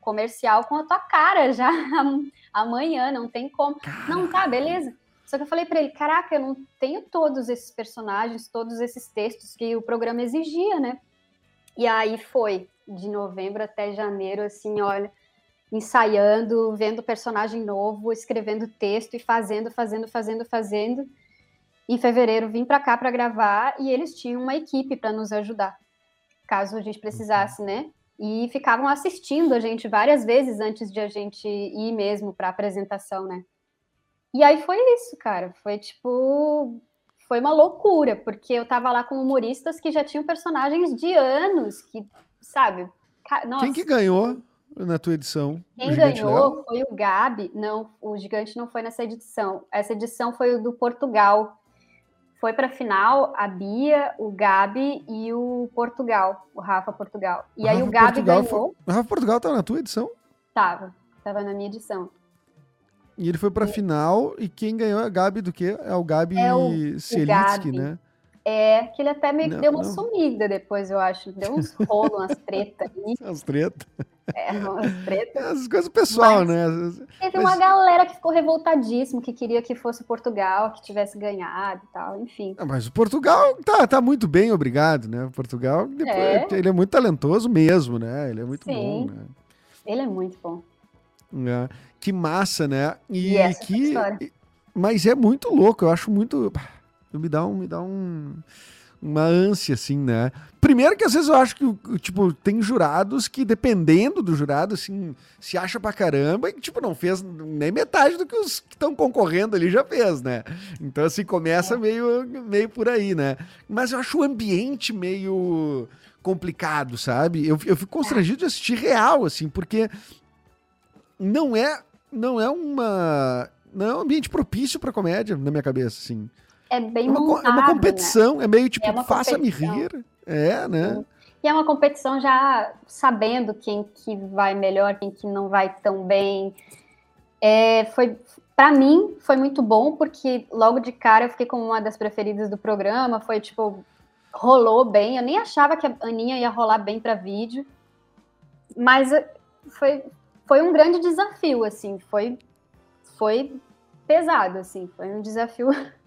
comercial com a tua cara já amanhã, não tem como. Caraca. Não, tá, beleza. Só que eu falei para ele, caraca, eu não tenho todos esses personagens, todos esses textos que o programa exigia, né? E aí foi de novembro até janeiro, assim, olha, ensaiando, vendo personagem novo, escrevendo texto e fazendo, fazendo, fazendo, fazendo. Em fevereiro vim para cá para gravar e eles tinham uma equipe para nos ajudar, caso a gente precisasse, né? E ficavam assistindo a gente várias vezes antes de a gente ir mesmo para a apresentação, né? E aí foi isso, cara. Foi tipo. Foi uma loucura, porque eu tava lá com humoristas que já tinham personagens de anos, que, sabe? Nossa. Quem que ganhou na tua edição? Quem ganhou foi o Gabi. Não, o Gigante não foi nessa edição. Essa edição foi o do Portugal, foi para a final a Bia, o Gabi e o Portugal, o Rafa Portugal. E o aí Rafa o Gabi Portugal ganhou. Foi... O Rafa Portugal tá na tua edição? Tava, tava na minha edição. E ele foi pra final e quem ganhou é a Gabi do quê? É o Gabi É o- Selitsky, Gabi. né? É, que ele até meio que deu uma não. sumida depois, eu acho. Deu uns rolos, umas tretas aí. As tretas. É, umas tretas. As coisas pessoal, Mas- né? Teve Mas- uma galera que ficou revoltadíssimo, que queria que fosse Portugal, que tivesse ganhado e tal, enfim. Ah, Mas o Portugal tá, tá muito bem, obrigado, né? O Portugal, depois- É. ele é muito talentoso mesmo, né? Ele é muito Sim. bom, né? Ele é muito bom. É. Que massa, né? E, E a que. Mas é muito louco, eu acho muito. Me dá um. Me dá um uma ânsia, assim, né? Primeiro que às vezes eu acho que, tipo, tem jurados que, dependendo do jurado, assim, se acha pra caramba e, tipo, não fez nem metade do que os que estão concorrendo ali já fez, né? Então, assim, É. começa meio, meio por aí, né? Mas eu acho o ambiente meio complicado, sabe? Eu, eu fico constrangido de assistir real, assim, porque não é, não é uma... Não é um ambiente propício pra comédia, na minha cabeça, assim. É bem É uma, montado, é uma né? competição, é meio tipo, É faça-me rir. É, né? E é uma competição já sabendo quem que vai melhor, quem que não vai tão bem. É, foi para mim foi muito bom porque logo de cara eu fiquei como uma das preferidas do programa, foi tipo rolou bem. Eu nem achava que a Aninha ia rolar bem para vídeo. Mas eh, foi foi um grande desafio assim, foi foi pesado assim, foi um desafio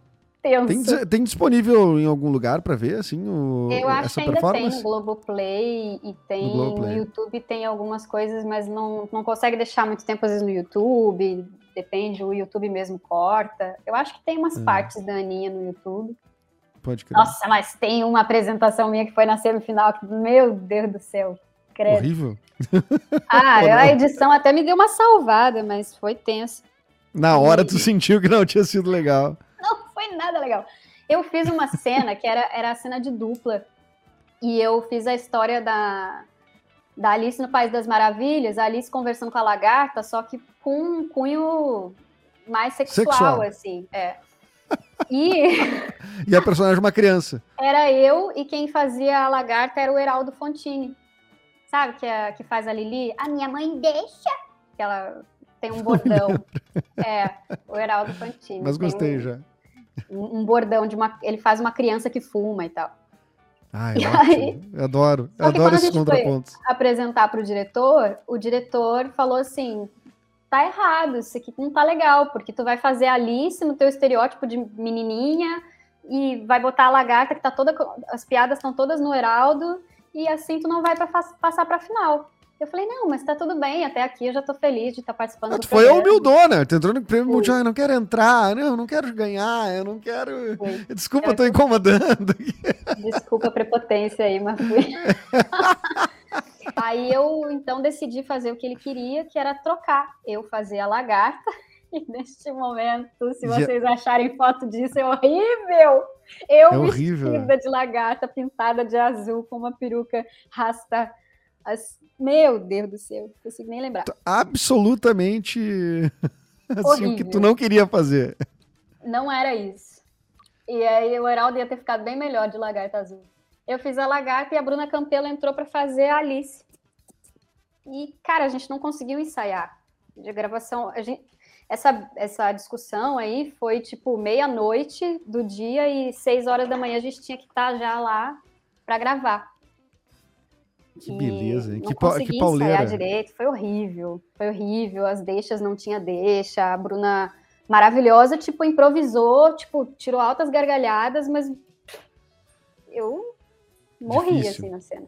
tenso. Tem, tem disponível em algum lugar pra ver, assim, o, Eu acho que ainda tem no Globoplay e tem No Globoplay. no YouTube tem algumas coisas, mas não, não consegue deixar muito tempo às vezes no YouTube, depende, o YouTube mesmo corta. Eu acho que tem umas Hum. partes da Aninha no YouTube. Pode crer. Nossa, mas tem uma apresentação minha que foi na semifinal que, meu Deus do céu, credo. Horrível. Ah, a edição até me deu uma salvada, mas foi tenso. Na hora tu sentiu que não tinha sido legal. Nada legal. Eu fiz uma cena que era, era a cena de dupla. E eu fiz a história da, da Alice no País das Maravilhas, a Alice conversando com a lagarta, só que com um cunho mais sexual, Sexual. assim. É. E E a personagem é uma criança. era eu e quem fazia a lagarta era o Heraldo Fontini. Sabe que, é, que faz a Lili? A minha mãe deixa! Que ela tem um bordão. é, o Heraldo Fontini. Mas gostei um- já. Um um bordão de uma. Ele faz uma criança que fuma e tal. Ótimo. aí- Eu adoro. Que Adoro esses contrapontos. Apresentar para o diretor, o diretor falou assim: tá errado, isso aqui não tá legal, porque tu vai fazer a Alice no teu estereótipo de menininha e vai botar a lagarta que tá toda. As piadas estão todas no Heraldo, e assim tu não vai pra, passar pra final. Eu falei, não, mas tá tudo bem, até aqui eu já tô feliz de estar participando Ah, do foi a programa. humildona. Tu entrou no prêmio mundial. Eu não quero entrar. Não, eu não quero ganhar. Eu não quero. Fui. Desculpa, eu tô incomodando. Desculpa a prepotência aí, mas fui. aí eu então decidi fazer o que ele queria, que era trocar. Eu fazer a lagarta. E neste momento, se Já- vocês acharem foto disso, é horrível. Eu É horrível. vestida de lagarta, pintada de azul, com uma peruca rasta. As... Meu Deus do céu, não consigo nem lembrar. Absolutamente. Assim, o que tu não queria fazer. Não era isso. E aí o Heraldo ia ter ficado bem melhor de lagarta azul. Eu fiz a lagarta e a Bruna Campelo entrou para fazer a Alice. E, cara, a gente não conseguiu ensaiar. De gravação, a gente, essa, essa discussão aí foi tipo meia-noite do dia e seis horas da manhã a gente tinha que estar já lá para gravar. Que beleza, hein? Não Que, consegui que ensaiar pauleira. direito, foi horrível. Foi horrível, as deixas não tinha deixa, a Bruna maravilhosa, tipo, improvisou, tipo, tirou altas gargalhadas, mas eu morri, Difícil. assim, na cena.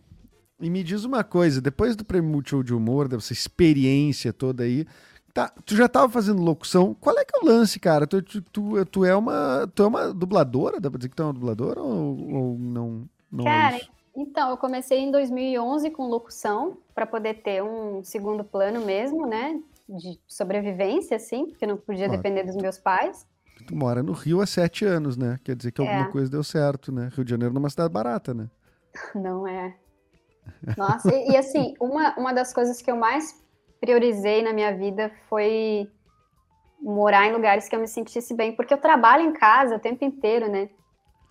E me diz uma coisa, depois do prêmio Multishow de humor, dessa experiência toda aí, tá, tu já tava fazendo locução, qual é que é o lance, cara? Tu, tu, tu, tu é, uma, tu é uma dubladora? Dá pra dizer que tu é uma dubladora ou, ou não, não Cara, é? Então, eu comecei em 2011 com locução, para poder ter um segundo plano mesmo, né, de sobrevivência, assim, porque não podia Claro. depender dos meus pais. Tu mora no Rio há sete anos, né? Quer dizer que alguma É. coisa deu certo, né? Rio de Janeiro não é uma cidade barata, né? Não é. Nossa, e, e, assim, uma, uma das coisas que eu mais priorizei na minha vida foi morar em lugares que eu me sentisse bem, porque eu trabalho em casa o tempo inteiro, né?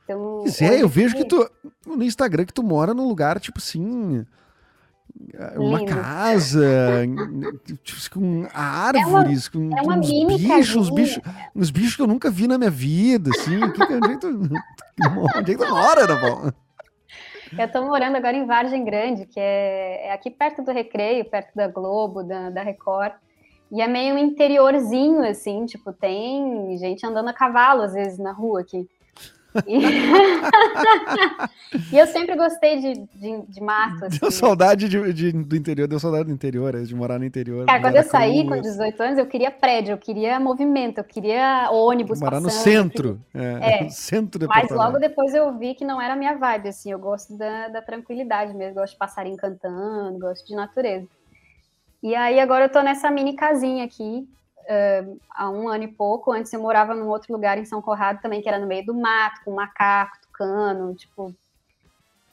Então, Pois é, eu vejo que tu, no Instagram, que tu mora num lugar, tipo assim, uma Lindo. casa tipo, com árvores, com é uma uns mini bichos, uns casinha. bichos, uns bichos que eu nunca vi na minha vida, assim. Que, que, onde, é que tu, onde é que tu mora, Ana Eu tô morando agora em Vargem Grande, que é, é aqui perto do Recreio, perto da Globo, da, da Record. E é meio um interiorzinho, assim, tipo, tem gente andando a cavalo, às vezes, na rua aqui. E, eu sempre gostei de, de, de mato, assim. Deu saudade de, de- do interior, deu saudade do interior, é, de morar no interior. Cara, de quando eu saí com 18 anos, eu queria prédio, eu queria movimento, eu queria ônibus Morar no passando, centro. É, É, no centro de Mas Porto logo Alegre. depois eu vi que não era a minha vibe, assim, eu gosto da, da tranquilidade mesmo, gosto de passarinho cantando, gosto de natureza. E aí agora eu tô nessa mini casinha aqui, eh, há um ano e pouco, antes eu morava num outro lugar em São Corrado também, que era no meio do mato, com macaco, tucano, tipo...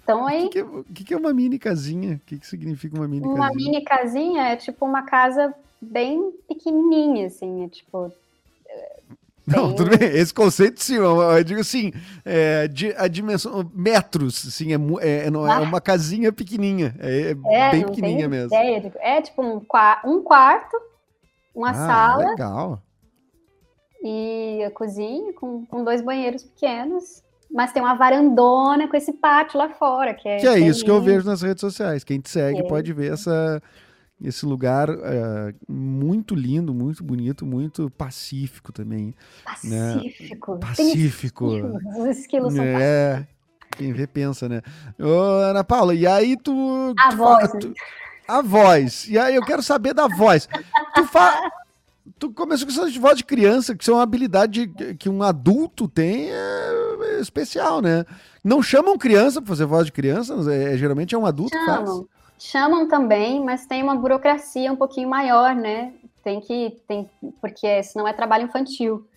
Então O aí, que, que é, o que que é uma mini casinha? O que, que significa uma mini uma casinha? mini casinha é tipo uma casa bem pequenininha, assim, é tipo... Não, tudo bem. Esse conceito, sim, eu, eu digo assim, é, a dimensão, metros, assim, é, mu- é, não- é Ah. uma casinha pequenininha, é, é É, bem pequenininha mesmo. ideia de- É tipo um, um quarto, uma ah, sala legal. e a cozinha com, com dois banheiros pequenos. Mas tem uma varandona com esse pátio lá fora, que é. Que é isso que eu vejo nas redes sociais. Quem te segue É. pode ver essa, esse lugar é, muito lindo, muito bonito, muito pacífico também. Pacífico. Pacífico. Tem esquilos, Os esquilos são pacíficos. É, quem vê pensa, né? Ô, Ana Paula, e aí tu... A tu voz, fa- né? tu- a voz. E aí eu quero saber da voz. Tu, fa... tu começou com essa de voz de criança, que isso é uma habilidade que- um adulto tem é especial, né? Não chamam criança pra fazer voz de criança, é, geralmente é um adulto que faz. Chamam. Chamam também, mas tem uma burocracia um pouquinho maior, né? Tem que. Tem, porque senão é trabalho infantil.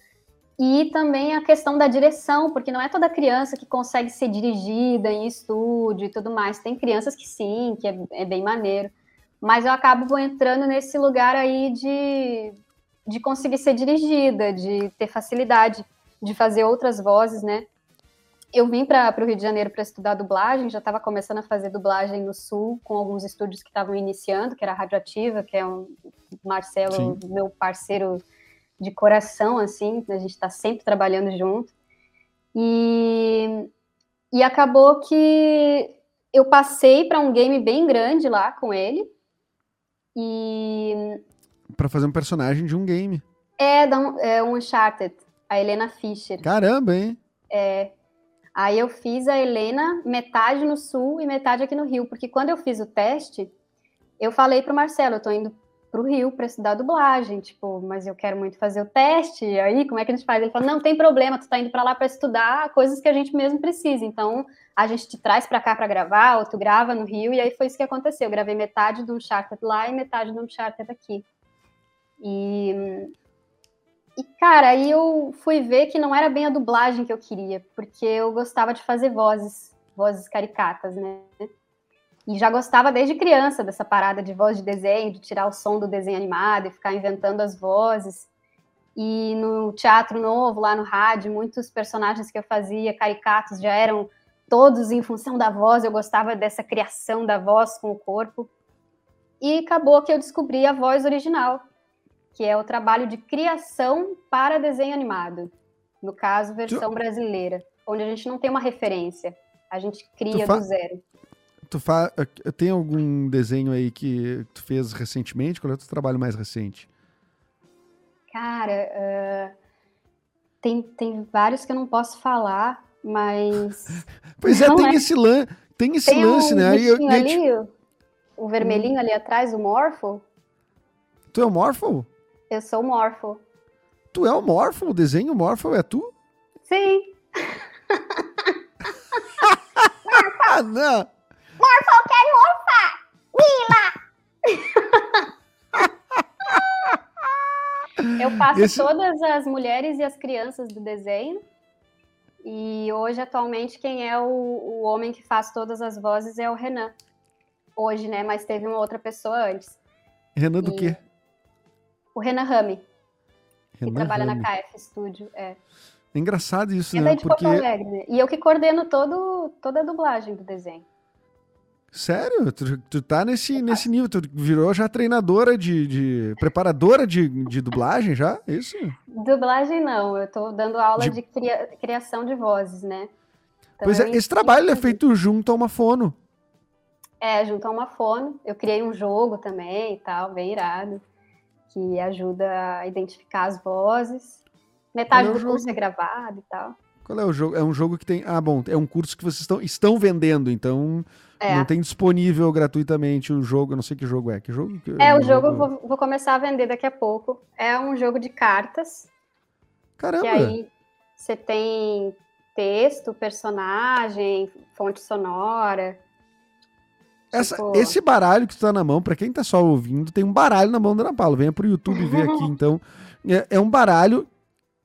E também a questão da direção, porque não é toda criança que consegue ser dirigida em estúdio e tudo mais. Tem crianças que sim, que é, é bem maneiro. Mas eu acabo entrando nesse lugar aí de, de conseguir ser dirigida, de ter facilidade de fazer outras vozes, né? Eu vim para o Rio de Janeiro para estudar dublagem, já estava começando a fazer dublagem no Sul, com alguns estúdios que estavam iniciando, que era a Radioativa, que é um Marcelo, Sim. meu parceiro de coração, assim, a gente está sempre trabalhando junto. E, e acabou que eu passei para um game bem grande lá com ele. E Pra fazer um personagem de um game. é, da um- é um Uncharted, a Helena Fischer. Caramba, hein? Aí eu fiz a Helena metade no Sul e metade aqui no Rio, porque quando eu fiz o teste, eu falei pro Marcelo, eu tô indo pro Rio para estudar dublagem, tipo, mas eu quero muito fazer o teste, e aí como é que a gente faz? Ele falou, não, tem problema, tu tá indo para lá para estudar coisas que a gente mesmo precisa, então a gente te traz para cá para gravar, ou tu grava no Rio, e aí foi isso que aconteceu, eu gravei metade do Uncharted lá e metade do Uncharted aqui. E e, cara, aí eu fui ver que não era bem a dublagem que eu queria, porque eu gostava de fazer vozes, vozes caricatas, né? E já gostava desde criança dessa parada de voz de desenho, de tirar o som do desenho animado e ficar inventando as vozes. E no Teatro Novo, lá no rádio, muitos personagens que eu fazia, caricatos, já eram todos em função da voz, eu gostava dessa criação da voz com o corpo. E acabou que eu descobri a voz original, que é o trabalho de criação para desenho animado. No caso, versão brasileira, onde a gente não tem uma referência. A gente cria do zero. Tu fa... Tem algum desenho aí que tu fez recentemente? Qual é o teu trabalho mais recente? Cara, ah, tem, tem vários que eu não posso falar, mas. Pois é, Não tem é. esse, lan... tem esse Tem lance, um né? Aí eu- ali, o, o vermelhinho ali atrás, o Morpho. Tu é o Morphle? Eu sou o Morpho. Tu é o Morphle? O desenho Morphle é tu? Sim, Ah, não! Eu faço Esse- todas as mulheres e as crianças do desenho. E hoje, atualmente, quem é o, o homem que faz todas as vozes é o Renan. Hoje, né? Mas teve uma outra pessoa antes. Renan do E- quê? O Renan Rami, que Renan trabalha Rami. na KF Studio. É. É engraçado isso, É né? de Porque Porto Alegre, né? E eu que coordeno todo, toda a dublagem do desenho. Sério? Tu, tu tá nesse, nesse nível, tu virou já treinadora de, de preparadora de, de dublagem já? Isso? Dublagem não, eu tô dando aula de, de cria, criação de vozes, né? Então, pois é, esse trabalho é feito junto a uma fono. É, junto a uma fono. Eu criei um jogo também e tal, bem irado, que ajuda a identificar as vozes. Metade é do jogo? curso é gravado e tal. Qual é o jogo? É um jogo que tem. Ah, bom, é um curso que vocês estão, estão vendendo, então é. não tem disponível gratuitamente o jogo. Eu não sei que jogo é. Que jogo? É, o jogo eu vou, vou, começar a vender daqui a pouco. É um jogo de cartas. Caramba! Que aí você tem texto, personagem, fonte sonora. Essa, tipo... Esse baralho que tu tá na mão, para quem tá só ouvindo, tem um baralho na mão da Ana Paula. Venha pro YouTube ver aqui, então. É, é um baralho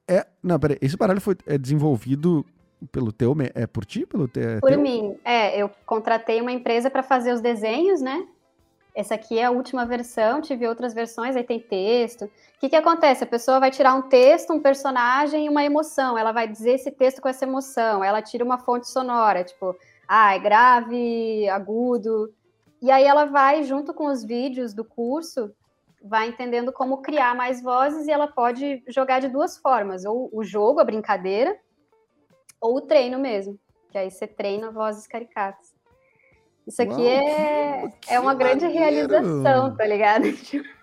é, não, peraí, esse baralho foi é desenvolvido pelo teu, é por ti, pelo te, Por teu? mim, é, eu contratei uma empresa para fazer os desenhos, né? Essa aqui é a última versão, tive outras versões, aí tem texto. O que, que acontece? A pessoa vai tirar um texto, um personagem e uma emoção. Ela vai dizer esse texto com essa emoção. Ela tira uma fonte sonora, tipo, ah, é grave, agudo. E aí ela vai, junto com os vídeos do curso, vai entendendo como criar mais vozes e ela pode jogar de duas formas, ou o jogo, a brincadeira, ou o treino mesmo, que aí você treina vozes caricatas. Isso aqui Uau, é, que, é uma maneiro. grande realização, tá ligado?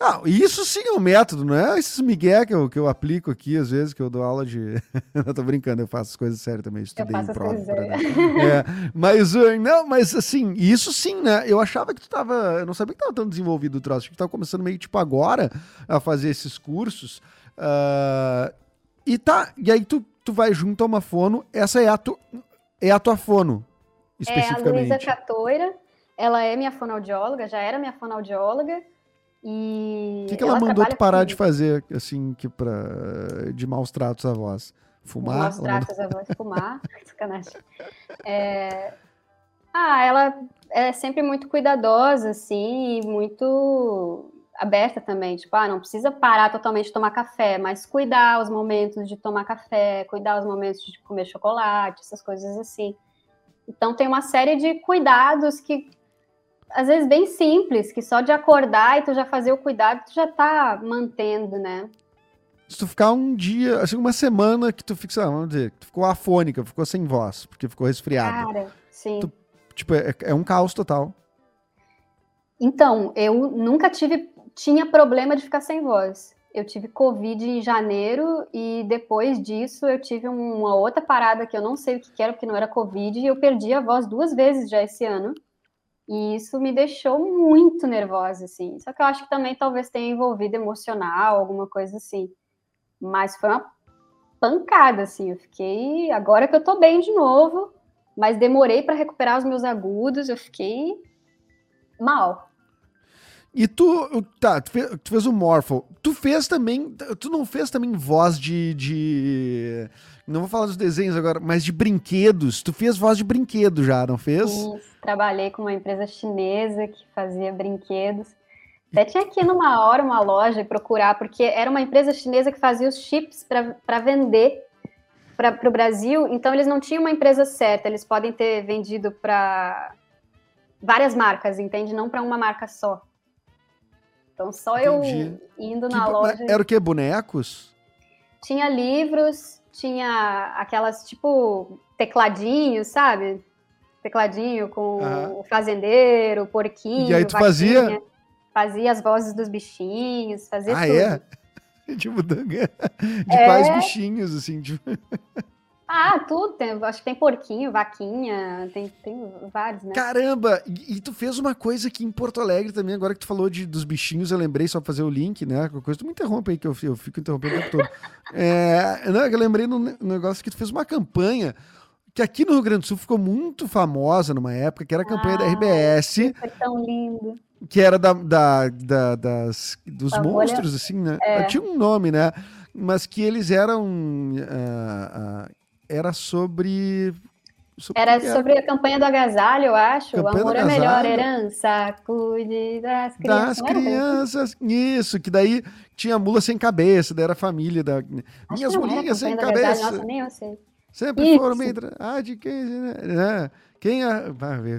Ah, isso sim é um método, não é esses migué que eu, que eu aplico aqui, às vezes, que eu dou aula de. eu tô brincando, eu faço as coisas sérias também, estudei em prova. É, mas, uh, não, mas assim, isso sim, né? Eu achava que tu tava. Eu não sabia que tava tão desenvolvido o troço, que tu tava começando meio tipo agora a fazer esses cursos. Uh, e tá, e aí tu, tu vai junto a uma fono, essa é a, tu, é a tua fono, especificamente. É a Luísa Catoira, ela é minha fonoaudióloga, já era minha fonoaudióloga. E o que, que ela, ela mandou tu parar de fazer, assim, que pra, de maus tratos à voz? Fumar? Maus tratos mandou... à voz, fumar, sacanagem. É... Ah, ela é sempre muito cuidadosa, assim, e muito aberta também. Tipo, ah, não precisa parar totalmente de tomar café, mas cuidar os momentos de tomar café, cuidar os momentos de comer chocolate, essas coisas assim. Então tem uma série de cuidados que às vezes bem simples, que só de acordar e tu já fazer o cuidado, tu já tá mantendo, né? Se tu ficar um dia, assim, uma semana que tu fica, vamos dizer, tu ficou afônica, ficou sem voz, porque ficou resfriado. Cara, sim. Tu, tipo, é, é um caos total. Então, eu nunca tive, tinha problema de ficar sem voz. Eu tive Covid em janeiro e depois disso eu tive uma outra parada que eu não sei o que era, porque não era Covid, e eu perdi a voz duas vezes já esse ano. E isso me deixou muito nervosa, assim. Só que eu acho que também talvez tenha envolvido emocional, alguma coisa assim. Mas foi uma pancada, assim. Eu fiquei. Agora que eu tô bem de novo, mas demorei para recuperar os meus agudos, eu fiquei mal. E tu, tá, tu fez, tu fez o Morphle. Tu fez também, tu não fez também voz de, de não vou falar dos desenhos agora, mas de brinquedos. Tu fez voz de brinquedo já, não fez? Sim, trabalhei com uma empresa chinesa que fazia brinquedos. Até tinha aqui numa hora uma loja e procurar, porque era uma empresa chinesa que fazia os chips para vender para o Brasil, então eles não tinham uma empresa certa, eles podem ter vendido para várias marcas, entende? Não para uma marca só. Então só Entendi. eu indo na que, loja. Era o que? Bonecos? Tinha livros, tinha aquelas, tipo, tecladinhos, sabe? Tecladinho com o fazendeiro, o porquinho. E aí tu vaquinha. fazia? Fazia as vozes dos bichinhos, fazia ah, tudo. é? Tipo, de é... quais bichinhos, assim? Tipo... Ah, tudo. Tem, acho que tem porquinho, vaquinha, tem, tem vários, né? Caramba! E, e, tu fez uma coisa aqui em Porto Alegre também, agora que tu falou de, dos bichinhos, eu lembrei só pra fazer o link, né? Qualquer coisa, tu me interrompe aí, que eu, eu fico interrompendo o tempo todo. É, não, eu lembrei no negócio que tu fez uma campanha que aqui no Rio Grande do Sul ficou muito famosa numa época, que era a campanha ah, da RBS. Foi tão lindo. Que era da, da, da das, dos monstros, assim, né? É. Tinha um nome, né? Mas que eles eram. Uh, uh, era sobre. sobre era sobre a campanha do agasalho, eu acho. Campanha o amor é melhor herança, cuide das crianças. Das crianças, isso, que daí tinha mula sem cabeça, daí era a família da. Acho Minhas mulinhas sem cabeça. Nossa, nem eu sei. Sempre Isso. foram meio. Ah, de quem. Né? Quem a...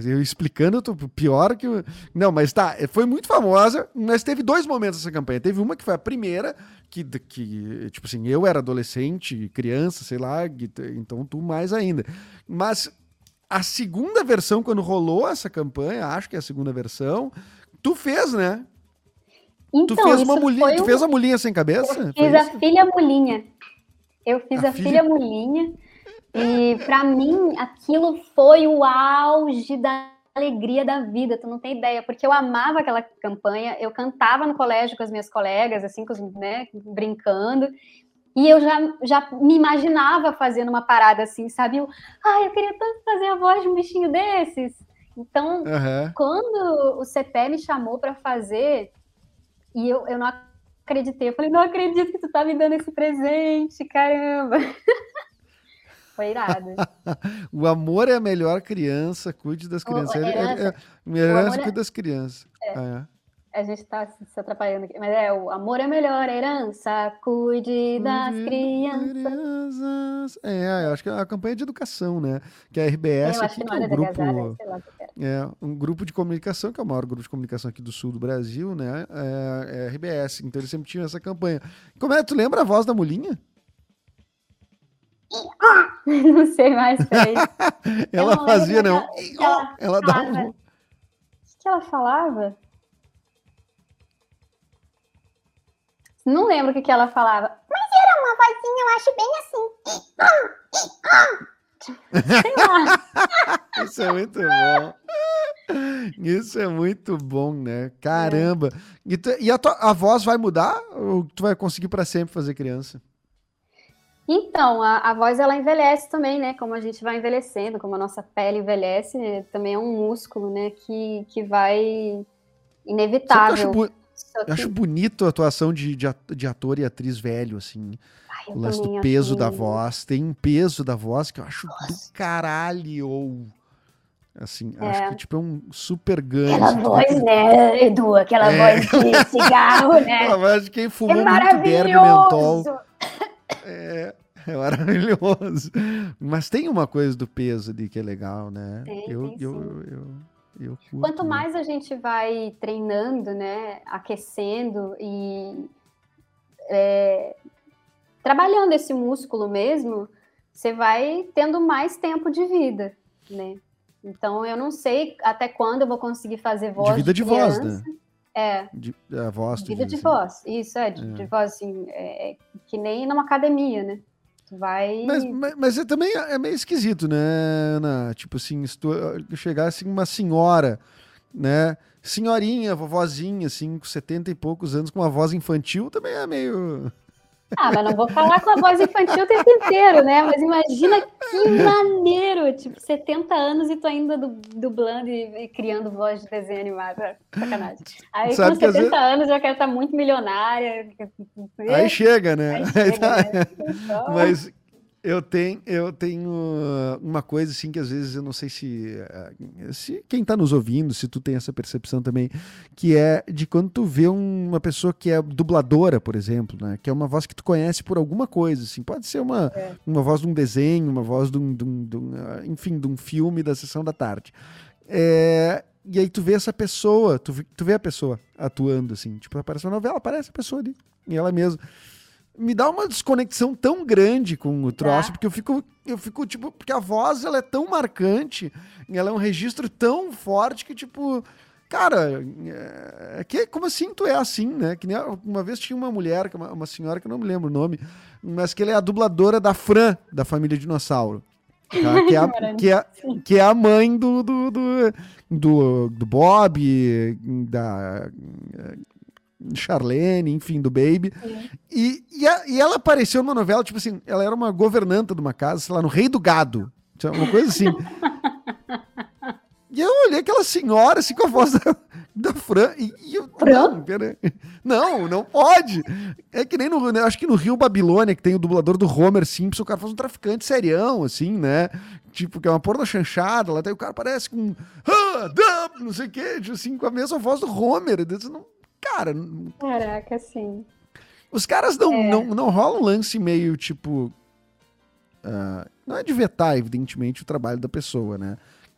Eu explicando, eu tô pior que. Não, mas tá, foi muito famosa, mas teve dois momentos essa campanha. Teve uma que foi a primeira, que, que tipo assim, eu era adolescente, criança, sei lá, então tu mais ainda. Mas a segunda versão, quando rolou essa campanha, acho que é a segunda versão, tu fez, né? Então, tu fez uma mulinha, um... tu fez a mulinha sem cabeça? Eu fiz a filha mulinha. Eu fiz a, a filha... filha mulinha. E para mim, aquilo foi o auge da alegria da vida, tu não tem ideia, porque eu amava aquela campanha, eu cantava no colégio com as minhas colegas, assim, com os, né, brincando, e eu já, já me imaginava fazendo uma parada assim, sabe? Eu, ah, eu queria tanto fazer a voz de um bichinho desses. Então, uhum. quando o CP me chamou para fazer, e eu, eu não acreditei, eu falei, não acredito que tu tá me dando esse presente, caramba. Foi irado. o amor é a melhor criança, cuide das crianças. O, herança, é, é, herança cuide é... das crianças. É. Ah, é. A gente está se atrapalhando aqui. Mas é, o amor é a melhor herança, cuide das crianças. crianças. É, eu acho que é a campanha de educação, né? Que a RBS aqui, que é um grupo. é, um grupo de comunicação, que é o maior grupo de comunicação aqui do sul do Brasil, né? É, é a RBS. Então eles sempre tinham essa campanha. Como é? Tu lembra a voz da Mulinha? não sei mais ela não fazia, não. Ela, ela dava. O que ela falava? Não lembro o que, que ela falava. Mas era uma vozinha, eu acho bem assim. Sei lá. Isso é muito bom. Isso é muito bom, né? Caramba. É. E, tu, e a, tua, a voz vai mudar? Ou tu vai conseguir para sempre fazer criança? Então, a, a, voz ela envelhece também, né? Como a gente vai envelhecendo, como a nossa pele envelhece, né? também é um músculo, né? Que, que vai inevitável. Eu acho, que... acho, bonito a atuação de, de, ator e atriz velho, assim. Ai, o lance do peso da voz. Tem um peso da voz que eu acho Nossa. do caralho. Assim, é. acho que tipo é um super ganho. Aquela assim, voz, tipo... né, Edu? Aquela é. voz de cigarro, né? Aquela voz de quem fumou é muito derby mentol. É, é maravilhoso. Mas tem uma coisa do peso ali que é legal, né? Tem, eu, tem eu, eu, eu, eu curto, Quanto né? mais a gente vai treinando, né? Aquecendo e é, trabalhando esse músculo mesmo, você vai tendo mais tempo de vida, né? Então eu não sei até quando eu vou conseguir fazer voz. De vida de, de voz, né? É. De, a voz. Vida de assim. voz, isso, é, de, é. de voz, assim, é, é, que nem numa academia, né? Tu vai... Mas, mas, mas é, também é meio esquisito, né, Ana? Tipo assim, se tu chegar assim, uma senhora, né? Senhorinha, vovozinha, assim, com 70 e poucos anos, com uma voz infantil, também é meio... Ah, mas não vou falar com a voz infantil o tempo inteiro, né? Mas imagina que maneiro! Tipo, 70 anos e tu ainda dublando e, e criando voz de desenho animado. Sacanagem. Aí Sabe com 70 vezes... anos já quero estar muito milionária. Aí chega, né? Aí chega, tá... né? Mas eu tenho, eu tenho uma coisa assim que às vezes eu não sei se, eh, se quem está nos ouvindo, se tu tem essa percepção também, que é de quando tu vê uma pessoa que é dubladora, por exemplo, né? Que é uma voz que tu conhece por alguma coisa, assim. Pode ser uma, é. uma voz de um desenho, uma voz de um, de um, de um, ah, enfim, de um filme da sessão da tarde. É, e aí tu vê essa pessoa, tu, tu vê a pessoa atuando, assim. Tipo, aparece uma novela, aparece a pessoa ali. E ela mesma me dá uma desconexão tão grande com o troço, é. porque eu fico, eu fico, tipo, porque a voz ela é tão marcante, ela é um registro tão forte que, tipo, cara, é, que, como assim tu é assim, né? Que nem uma vez tinha uma mulher, uma, uma senhora que eu não me lembro o nome, mas que ela é a dubladora da Fran, da família Dinossauro. Tá? Que, é a, que, é, que é a mãe do, do, do, do, do Bob, da Charlene, enfim, do Baby. E, e, a, e, ela apareceu numa novela, tipo assim, ela era uma governanta de uma casa, sei lá, no Rei do Gado. Uma coisa assim. e eu olhei aquela senhora, assim, com a voz da, da Fran. E, e eu, Fran? Não, pera, não, não pode. É que nem no. Né, acho que no Rio Babilônia, que tem o dublador do Homer Simpson, o cara faz um traficante serião, assim, né? Tipo, que é uma porra chanchada, lá tem o cara parece com. Ah, não sei o quê, tipo assim, com a mesma voz do Homer. Não, Cara. Caraca, sim. Os caras não, é. não, não rolam um lance meio tipo. Uh, não é de vetar, evidentemente, o trabalho da pessoa, né?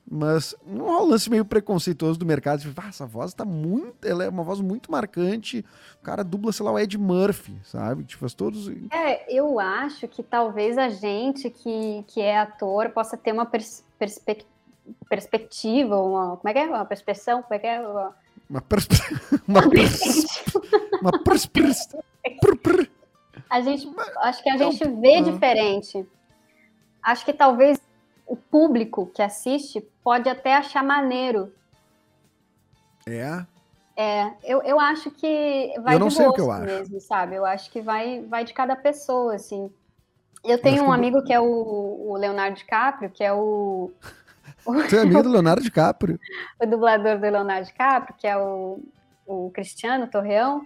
Mas não há um lance meio preconceituoso do mercado. Tipo, ah, essa voz tá muito. Ela é uma voz muito marcante. O cara dubla, sei lá, o Ed Murphy, sabe? Tipo, faz todos. É, eu acho que talvez a gente que, que é ator possa ter uma pers perspe perspectiva, uma. Como é que é? Uma perspeção? Como é que é? Uma, uma perspectiva. Uma perspectiva. uma perspectiva. A gente. Acho que a gente vê diferente. Acho que talvez o público que assiste pode até achar maneiro. É? É, eu, eu acho que vai eu não de sei o que eu acho. mesmo, sabe? Eu acho que vai, vai de cada pessoa, assim. Eu tenho eu um amigo que é o, o, Leonardo DiCaprio, que é o... Você é amigo do Leonardo DiCaprio? o dublador do Leonardo DiCaprio, que é o, o Cristiano Torreão.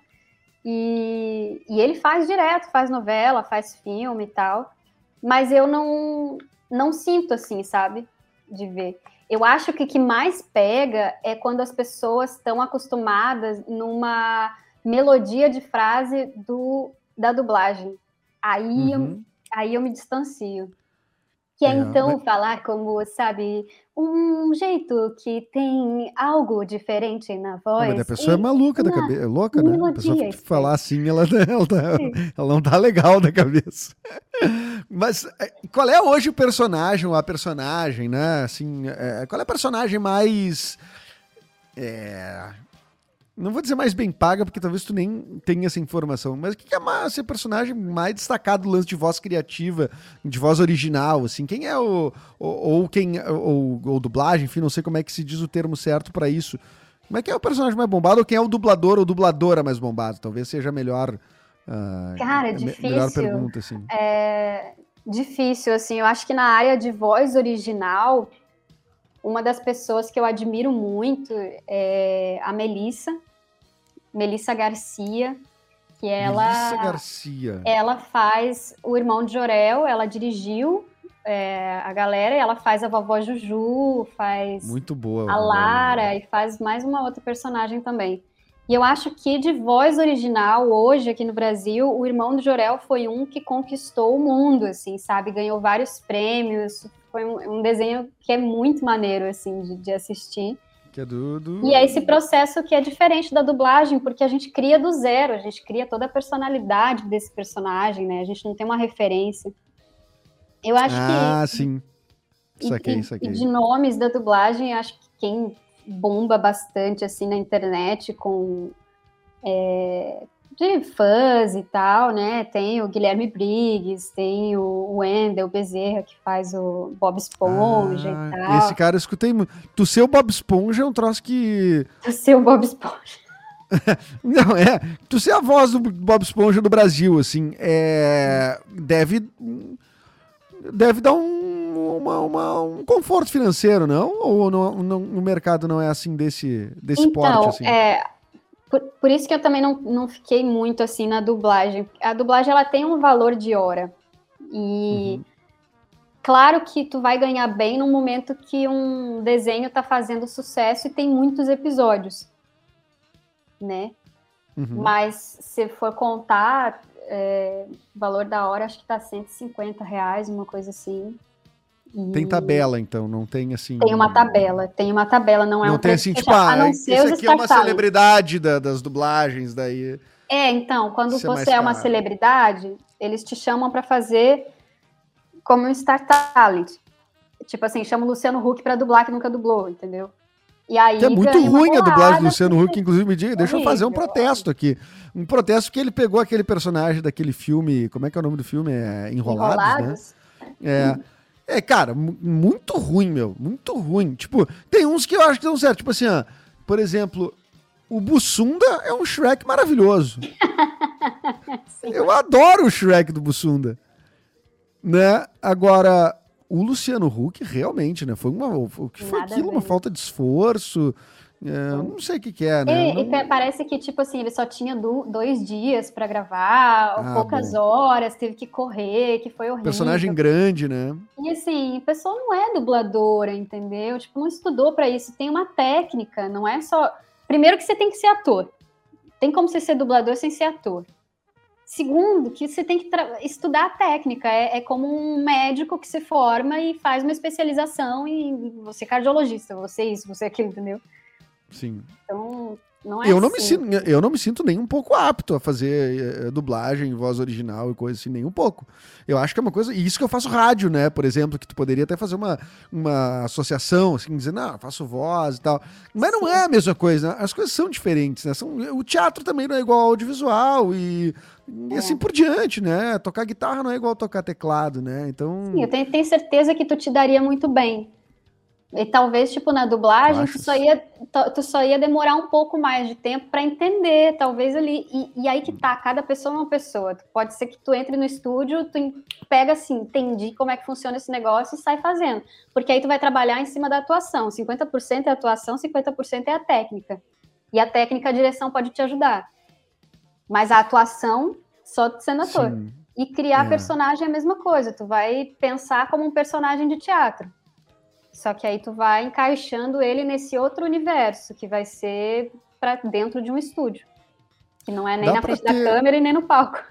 E, e ele faz direto, faz novela, faz filme e tal. Mas eu não, não sinto assim, sabe? De ver. Eu acho que o que mais pega é quando as pessoas estão acostumadas numa melodia de frase do, da dublagem. Aí, uhum. eu, aí eu me distancio. Que é, é então falar como, sabe, um jeito que tem algo diferente na voz. Mas a pessoa é maluca da cabeça, é louca, né? A pessoa falar assim, ela, ela, tá, ela não tá legal da cabeça. Mas é, qual é hoje o personagem, ou a personagem, né? Assim, é, qual é a personagem mais. É, não vou dizer mais bem paga, porque talvez tu nem tenha essa informação, mas o que é ser personagem mais destacado do lance de voz criativa, de voz original, assim? Quem é o. Ou, ou quem. Ou, ou, dublagem, enfim, não sei como é que se diz o termo certo para isso. Como é que é o personagem mais bombado ou quem é o dublador ou dubladora mais bombado? Talvez seja melhor. Uh, Cara, é difícil. Melhor pergunta, assim. É difícil, assim. Eu acho que na área de voz original, uma das pessoas que eu admiro muito é a Melissa, Melissa Garcia, que ela. Melissa Garcia. Ela faz o irmão de Jorel, ela dirigiu é, a galera e ela faz a vovó Juju, faz. Muito boa. A Lara e faz mais uma outra personagem também. E eu acho que de voz original, hoje aqui no Brasil, o Irmão do Jorel foi um que conquistou o mundo, assim, sabe? Ganhou vários prêmios. Foi um, um desenho que é muito maneiro, assim, de, de assistir. Que é do, do... E é esse processo que é diferente da dublagem, porque a gente cria do zero, a gente cria toda a personalidade desse personagem, né? A gente não tem uma referência. Eu acho ah, que. Ah, sim. Saquei, saquei. E de nomes da dublagem, acho que quem bomba bastante assim na internet com é, de fãs e tal, né? Tem o Guilherme Briggs, tem o Wendel Bezerra que faz o Bob Esponja ah, e tal. Esse cara eu escutei muito. Tu ser o Bob Esponja é um troço que. Tu ser o Bob Esponja. Não, é. Tu ser a voz do Bob Esponja do Brasil, assim, é. Deve. Deve dar um uma, uma, um conforto financeiro, não? Ou no, no, no, mercado não é assim desse, desse então, porte? Assim? É, por, por, isso que eu também não, não fiquei muito assim na dublagem. A dublagem ela tem um valor de hora. E uhum. claro que tu vai ganhar bem no momento que um desenho está fazendo sucesso e tem muitos episódios. Né? Uhum. Mas se for contar, é, o valor da hora acho que tá 150 reais, uma coisa assim. Tem tabela, então, não tem assim. Tem uma tabela, tem uma tabela, não é não um tem assim, tipo, ah, esse aqui é uma celebridade da, das dublagens, daí. É, então, quando você é, é uma celebridade, eles te chamam para fazer como um Star Talent. Tipo assim, chama o Luciano Huck para dublar que nunca dublou, entendeu? E aí é muito ruim a dublagem do Luciano Huck, inclusive me diga, deixa eu fazer um protesto aqui. Um protesto que ele pegou aquele personagem daquele filme, como é que é o nome do filme? É Enrolados, né? Enrolados? né? É. É, cara, muito ruim, meu. Muito ruim. Tipo, tem uns que eu acho que dão certo. Tipo assim, ó, por exemplo, o Bussunda é um Shrek maravilhoso. eu adoro o Shrek do Bussunda. Né? Agora, o Luciano Huck realmente, né? Foi uma. O que foi Nada aquilo? Uma falta de esforço. É, não sei o que, que é, né? E, não... parece que, tipo assim, ele só tinha do, dois dias para gravar, ah, poucas bom. horas, teve que correr, que foi horrível. Personagem grande, né? E assim, a pessoa não é dubladora, entendeu? Tipo, não estudou para isso. Tem uma técnica, não é só. Primeiro que você tem que ser ator. Tem como você ser dublador sem ser ator. Segundo, que você tem que estudar a técnica. É, é, como um médico que se forma e faz uma especialização em você é cardiologista, você é isso, você é aquilo, entendeu? Sim. Então, não é eu, assim. não me sinto, eu não me sinto nem um pouco apto a fazer é, dublagem, voz original e coisa assim, nem um pouco. Eu acho que é uma coisa. E isso que eu faço rádio, né? Por exemplo, que tu poderia até fazer uma, uma associação, assim, dizer, não, faço voz e tal. Mas Sim. não é a mesma coisa, né? As coisas são diferentes, né? São, o teatro também não é igual ao audiovisual e, e é. assim por diante, né? Tocar guitarra não é igual tocar teclado, né? Então. Sim, eu tenho, tenho certeza que tu te daria muito bem. E talvez, tipo, na dublagem, tu só, ia, tu só ia demorar um pouco mais de tempo para entender, talvez ali. E, e, aí que tá, cada pessoa é uma pessoa. Pode ser que tu entre no estúdio, tu pega assim, entendi como é que funciona esse negócio e sai fazendo. Porque aí tu vai trabalhar em cima da atuação. 50% é atuação, 50% é a técnica. E a técnica, a direção pode te ajudar. Mas a atuação, só sendo ator. Sim. E criar é. personagem é a mesma coisa. Tu vai pensar como um personagem de teatro. Só que aí tu vai encaixando ele nesse outro universo, que vai ser para dentro de um estúdio. Que não é nem Dá na frente ter... da câmera e nem no palco.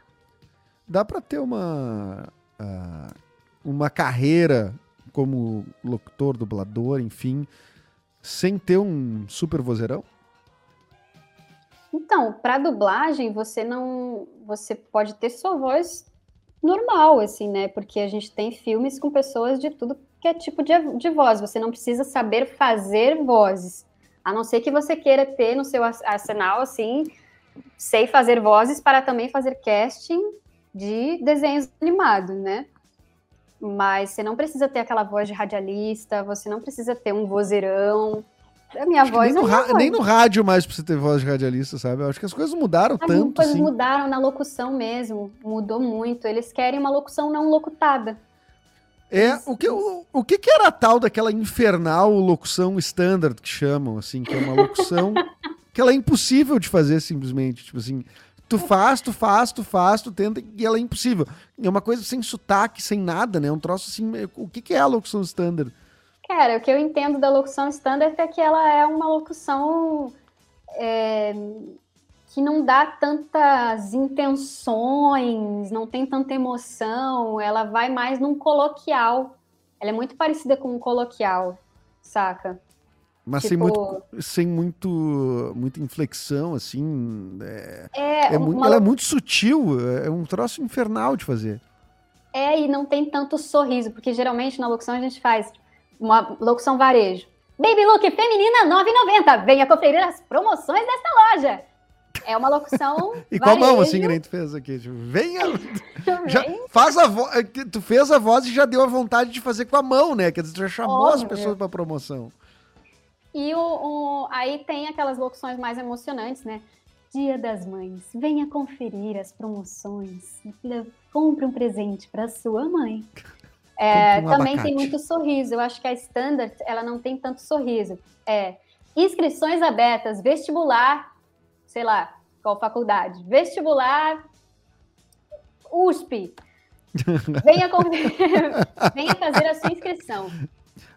Dá para ter uma uh, uma carreira como locutor, dublador, enfim, sem ter um super vozeirão? Então, para dublagem, você não, você pode ter sua voz normal, assim, né? Porque a gente tem filmes com pessoas de tudo que é tipo de, de voz. Você não precisa saber fazer vozes. A não ser que você queira ter no seu arsenal, assim, sei fazer vozes para também fazer casting de desenhos animados, né? Mas você não precisa ter aquela voz de radialista, você não precisa ter um vozeirão. A minha voz nem, no, é nem no rádio mais precisa ter voz de radialista, sabe? Eu acho que as coisas mudaram as tanto. As coisas assim. mudaram na locução mesmo, mudou muito. Eles querem uma locução não locutada. É, o que, o, o que, que era a tal daquela infernal locução standard que chamam, assim, que é uma locução que ela é impossível de fazer simplesmente, tipo assim, tu faz, tu faz, tu faz, tu tenta e ela é impossível. É uma coisa sem sotaque, sem nada, né? Um troço assim, o que, que é a locução standard? Cara, o que eu entendo da locução standard é que ela é uma locução é, que não dá tantas intenções, não tem tanta emoção, ela vai mais num coloquial. Ela é muito parecida com um coloquial, saca? Mas tipo... sem, muito, sem muito, muita inflexão, assim. É, é, é muito, uma... Ela é muito sutil, é um troço infernal de fazer. É, e não tem tanto sorriso, porque geralmente na locução a gente faz uma locução varejo. Baby Look feminina 9,90. Venha conferir as promoções desta loja. É uma locução. e com a mão, assim, que nem tu fez aqui. Tipo, venha. já faz a voz. É tu fez a voz e já deu a vontade de fazer com a mão, né? Quer dizer, tu já chamou Óbvio. as pessoas para promoção. E o, o, aí tem aquelas locuções mais emocionantes, né? Dia das Mães, venha conferir as promoções. Compre um presente para sua mãe. É, um também abacate. tem muito sorriso. Eu acho que a Standard ela não tem tanto sorriso. É inscrições abertas, vestibular sei lá, qual faculdade, vestibular, USP. Venha, com... Venha fazer a sua inscrição.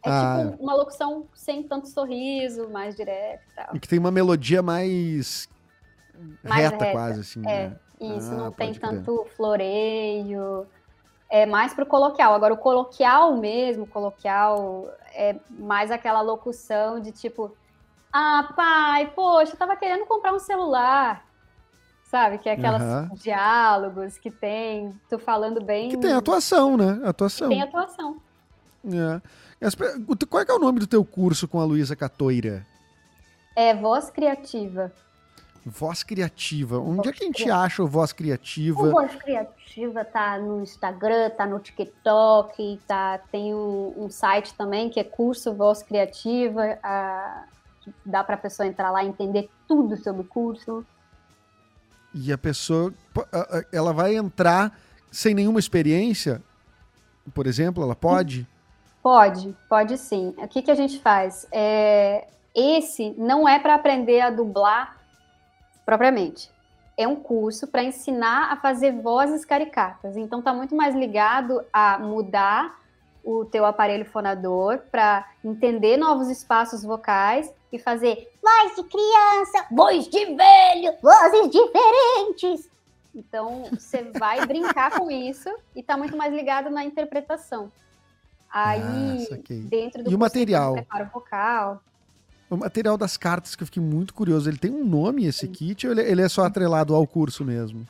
É ah. tipo uma locução sem tanto sorriso, mais direto e tal. E que tem uma melodia mais, mais reta, reta, quase, assim. É, né? isso, ah, não tem tanto floreio. É mais pro coloquial. Agora, o coloquial mesmo, coloquial, é mais aquela locução de tipo, ah, pai, poxa, eu tava querendo comprar um celular. Sabe? Que é aquelas uhum. diálogos que tem, tu falando bem. Que tem atuação, né? Atuação. Que tem atuação. É. Qual é, é o nome do teu curso com a Luísa Catoira? É Voz Criativa. Voz Criativa. Onde Voz é que a gente criativa. acha o Voz Criativa? O Voz Criativa tá no Instagram, tá no TikTok, tá, tem um, um site também que é curso Voz Criativa. A, dá para a pessoa entrar lá e entender tudo sobre o curso. E a pessoa, ela vai entrar sem nenhuma experiência, por exemplo, ela pode? Pode, pode sim. O que, que a gente faz? É, esse não é para aprender a dublar propriamente. É um curso para ensinar a fazer vozes caricatas. Então tá muito mais ligado a mudar o teu aparelho fonador para entender novos espaços vocais e fazer voz de criança, voz de velho, vozes diferentes. Então, você vai brincar com isso e tá muito mais ligado na interpretação. Aí, Ah, dentro do E o material? preparo vocal. O material das cartas que eu fiquei muito curioso. Ele tem um nome, esse kit, ou ele, ele é só atrelado ao curso mesmo?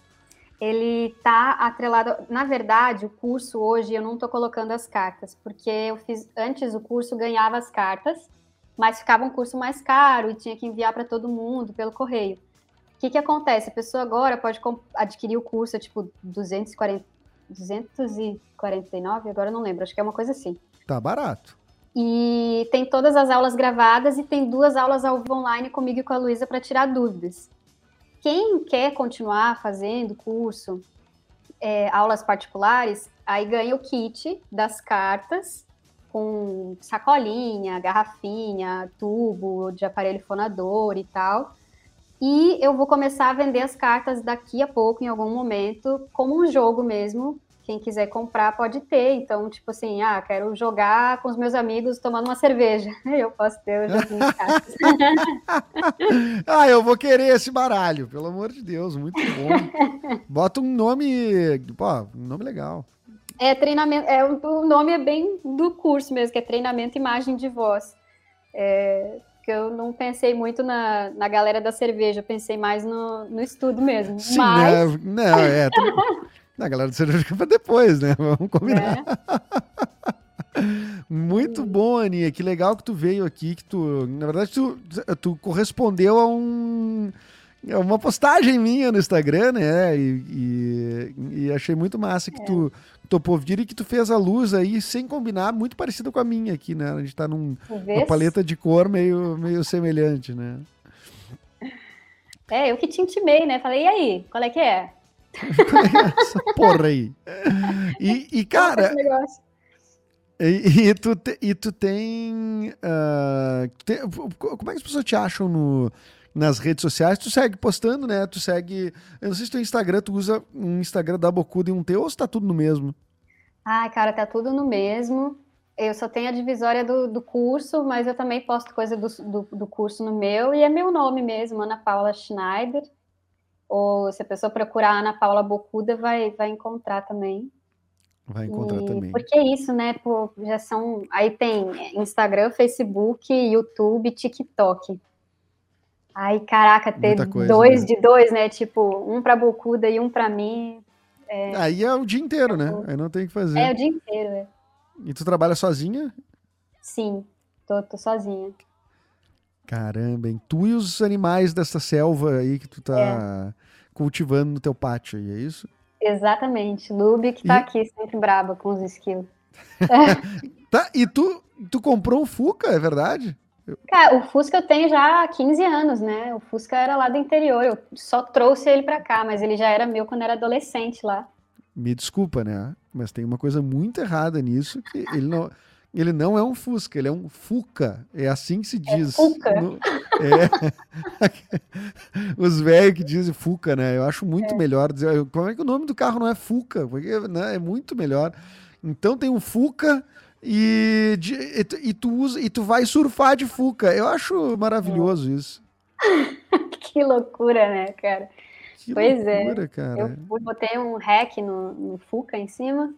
Ele tá atrelado. Na verdade, o curso hoje eu não tô colocando as cartas, porque eu fiz antes o curso ganhava as cartas, mas ficava um curso mais caro e tinha que enviar para todo mundo pelo correio. O que, que acontece? A pessoa agora pode adquirir o curso, tipo, 240, 249, agora eu não lembro, acho que é uma coisa assim. Tá barato. E tem todas as aulas gravadas e tem duas aulas ao vivo online comigo e com a Luísa para tirar dúvidas. Quem quer continuar fazendo curso, é, aulas particulares, aí ganha o kit das cartas com sacolinha, garrafinha, tubo de aparelho fonador e tal. E eu vou começar a vender as cartas daqui a pouco, em algum momento, como um jogo mesmo. Quem quiser comprar pode ter. Então, tipo assim, ah, quero jogar com os meus amigos tomando uma cerveja. Eu posso ter o joguinho de cartas. ah, eu vou querer esse baralho, pelo amor de Deus, muito bom. Bota um nome, pô, um nome legal. É treinamento, é, o nome é bem do curso mesmo, que é treinamento imagem de voz. É, que eu não pensei muito na, na galera da cerveja, eu pensei mais no, no estudo mesmo. Sim, Mas, né? Não, é. Na galera do cerveja fica pra depois, né? Vamos combinar. né, Muito bom, Aninha. Que legal que tu veio aqui, que tu, na verdade, tu, tu correspondeu a um a uma postagem minha no Instagram, né? E, e- e achei muito massa que tu topou vir e que tu fez a luz aí sem combinar, muito parecida com a minha aqui, né? A gente tá num, vê uma se- paleta de cor meio, meio semelhante, né? É, eu que te intimei, né? Falei, e aí, qual é que é? Essa porra aí. E, e, cara. E, e tu, te- e tu tem, ah, tem- Como é que as pessoas te acham no, nas redes sociais? Tu segue postando, né? Tu segue. Eu não sei se teu Instagram, tu usa um Instagram da Bocuda e um teu ou se tá tudo no mesmo? Ai, cara, tá tudo no mesmo. Eu só tenho a divisória do, do curso, mas eu também posto coisa do, do, do curso no meu, e é meu nome mesmo, Ana Paula Schneider. Ou se a pessoa procurar Ana Paula Bocuda, vai, vai encontrar também. Vai encontrar E- também. Porque é isso, né? Pô, já são. Aí tem Instagram, Facebook, YouTube, TikTok. Aí, caraca, ter coisa, dois né? de dois, né? Tipo, um pra Bocuda e um pra mim. Aí é o dia inteiro, né? Aí não tem o que fazer. É o dia inteiro, né? E tu trabalha sozinha? Sim, tô, tô sozinha. Caramba, hein? Tu e os animais dessa selva aí que tu tá É. cultivando no teu pátio aí, é isso? Exatamente. Lube que tá E- aqui sempre braba com os esquilos. Tá, e tu, tu comprou um Fuca, é verdade? Cara, o Fusca eu tenho já há 15 anos, né? O Fusca era lá do interior. Eu só trouxe ele pra cá, mas ele já era meu quando era adolescente lá. Me desculpa, né? Mas tem uma coisa muito errada nisso, que ele não, ele não é um Fusca, ele é um Fuca. É assim que se diz. Fuca. No- é. Os velhos que dizem Fuca, né? Eu acho muito melhor dizer. Como é que o nome do carro não é Fuca? Porque né, é muito melhor. Então tem um Fuca e, de- e, tu- e tu usa, e tu vai surfar de Fuca. Eu acho maravilhoso isso. Que loucura, né, cara? Que Pois é. loucura, cara. Eu botei um hack no, no Fuca em cima.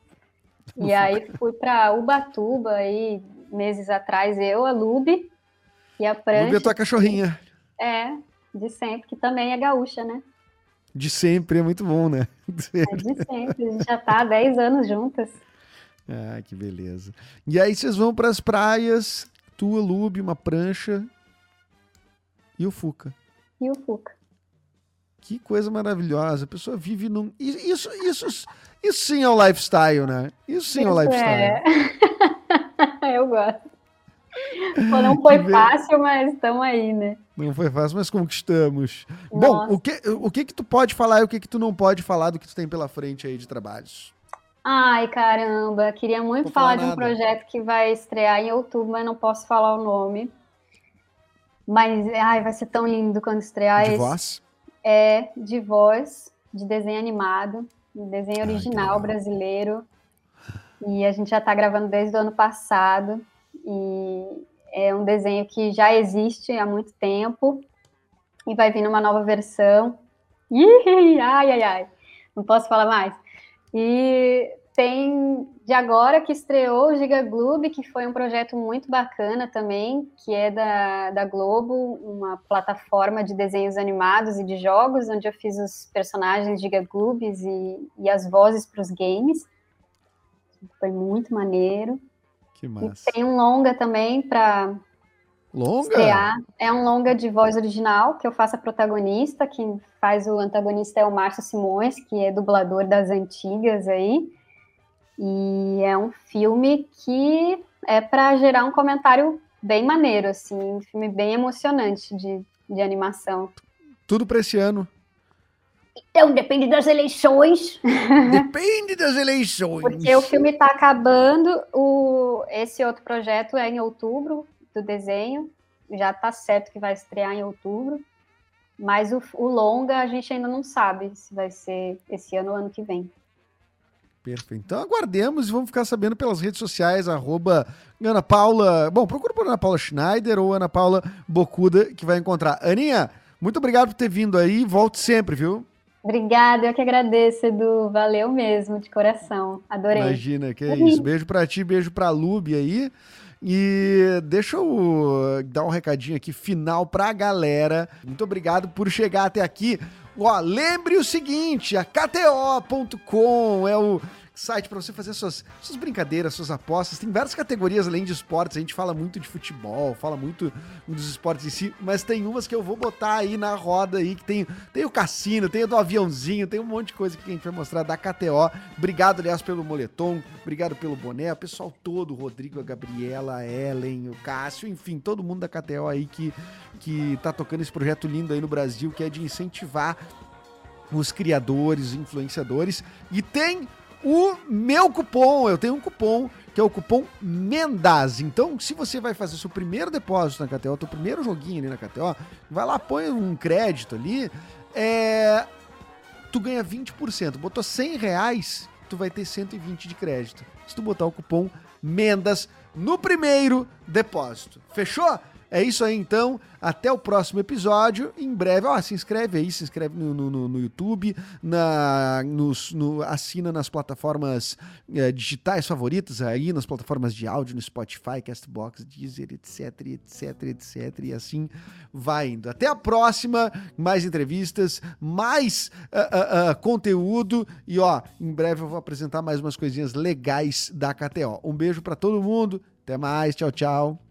E aí fui pra Ubatuba aí, meses atrás, eu, a Lube e a Prancha. ver a tua cachorrinha. É, de sempre, que também é gaúcha, né? De sempre, é muito bom, né? É de sempre. A gente já tá há 10 anos juntas. Ah, que beleza. E aí vocês vão para as praias, tua Lube, uma prancha e o Fuca. E o Fuca. Que coisa maravilhosa. A pessoa vive num. Isso, isso, isso sim é o lifestyle, né? Isso sim é o Isso lifestyle. é. Eu gosto. Pô, não foi fácil, mas estamos aí, né? Não foi fácil, mas conquistamos. Nossa. Bom, o que, o que que tu pode falar e o que que tu não pode falar do que tu tem pela frente aí de trabalhos? Ai, caramba, queria muito falar falar de um nada. projeto que vai estrear em outubro, mas não posso falar o nome. Mas, ai, vai ser tão lindo quando estrear De esse. voz? É, de voz, de desenho animado, um desenho Ai, original legal. brasileiro. E a gente já está gravando desde o ano passado. E é um desenho que já existe há muito tempo. E vai vir numa nova versão. Ih, ai, ai, ai. não posso falar mais. E tem de agora que estreou o Giga Globe, que foi um projeto muito bacana também, que é da, da Globo, uma plataforma de desenhos animados e de jogos, onde eu fiz os personagens Giga Globes e, e as vozes para os games. Foi muito maneiro. Que massa. E tem um longa também para Longa? Estrear. É um longa de voz original, que eu faço a protagonista, quem faz o antagonista é o Márcio Simões, que é dublador das antigas aí. E é um filme que é para gerar um comentário bem maneiro, assim, um filme bem emocionante de, de animação. Tudo para esse ano. Então, depende das eleições. Depende das eleições. Porque o filme está acabando, o, esse outro projeto é em outubro, do desenho, já está certo que vai estrear em outubro, mas o, o longa a gente ainda não sabe se vai ser esse ano ou ano que vem. Perfeito. Então aguardemos e vamos ficar sabendo pelas redes sociais, arroba Ana Paula. Bom, procura por Ana Paula Schneider ou Ana Paula Bocuda, que vai encontrar. Aninha, muito obrigado por ter vindo aí. Volte sempre, viu? Obrigada, eu que agradeço, Edu. Valeu mesmo, de coração. Adorei. Imagina, que é isso. Beijo pra ti, beijo pra Lube aí. E deixa eu dar um recadinho aqui final pra galera. Muito obrigado por chegar até aqui. Ó, lembre o seguinte, a KTO.com é o site para você fazer suas, suas brincadeiras, suas apostas. Tem várias categorias além de esportes. A gente fala muito de futebol, fala muito dos esportes em si, mas tem umas que eu vou botar aí na roda aí, que tem, tem o cassino, tem o do aviãozinho, tem um monte de coisa que a gente vai mostrar da KTO. Obrigado, aliás, pelo moletom, obrigado pelo boné, o pessoal todo, o Rodrigo, a Gabriela, a Ellen, o Cássio, enfim, todo mundo da KTO aí que, que tá tocando esse projeto lindo aí no Brasil, que é de incentivar os criadores, influenciadores. E tem o meu cupom. Eu tenho um cupom que é o cupom MENDAS. Então, se você vai fazer seu primeiro depósito na KTO, teu primeiro joguinho ali na KTO, vai lá, põe um crédito ali, é... tu ganha 20%. Botou 100 reais, tu vai ter 120 de crédito. Se tu botar o cupom MENDAS no primeiro depósito. Fechou? É isso aí então. Até o próximo episódio. Em breve, ó, se inscreve aí, se inscreve no, no, no YouTube, na, nos, no, assina nas plataformas é, digitais favoritas aí, nas plataformas de áudio, no Spotify, Castbox, Deezer, etc, etc, etc. E assim vai indo. Até a próxima. Mais entrevistas, mais uh, uh, uh, conteúdo. E ó, em breve eu vou apresentar mais umas coisinhas legais da KTO. Um beijo para todo mundo. Até mais. Tchau, tchau.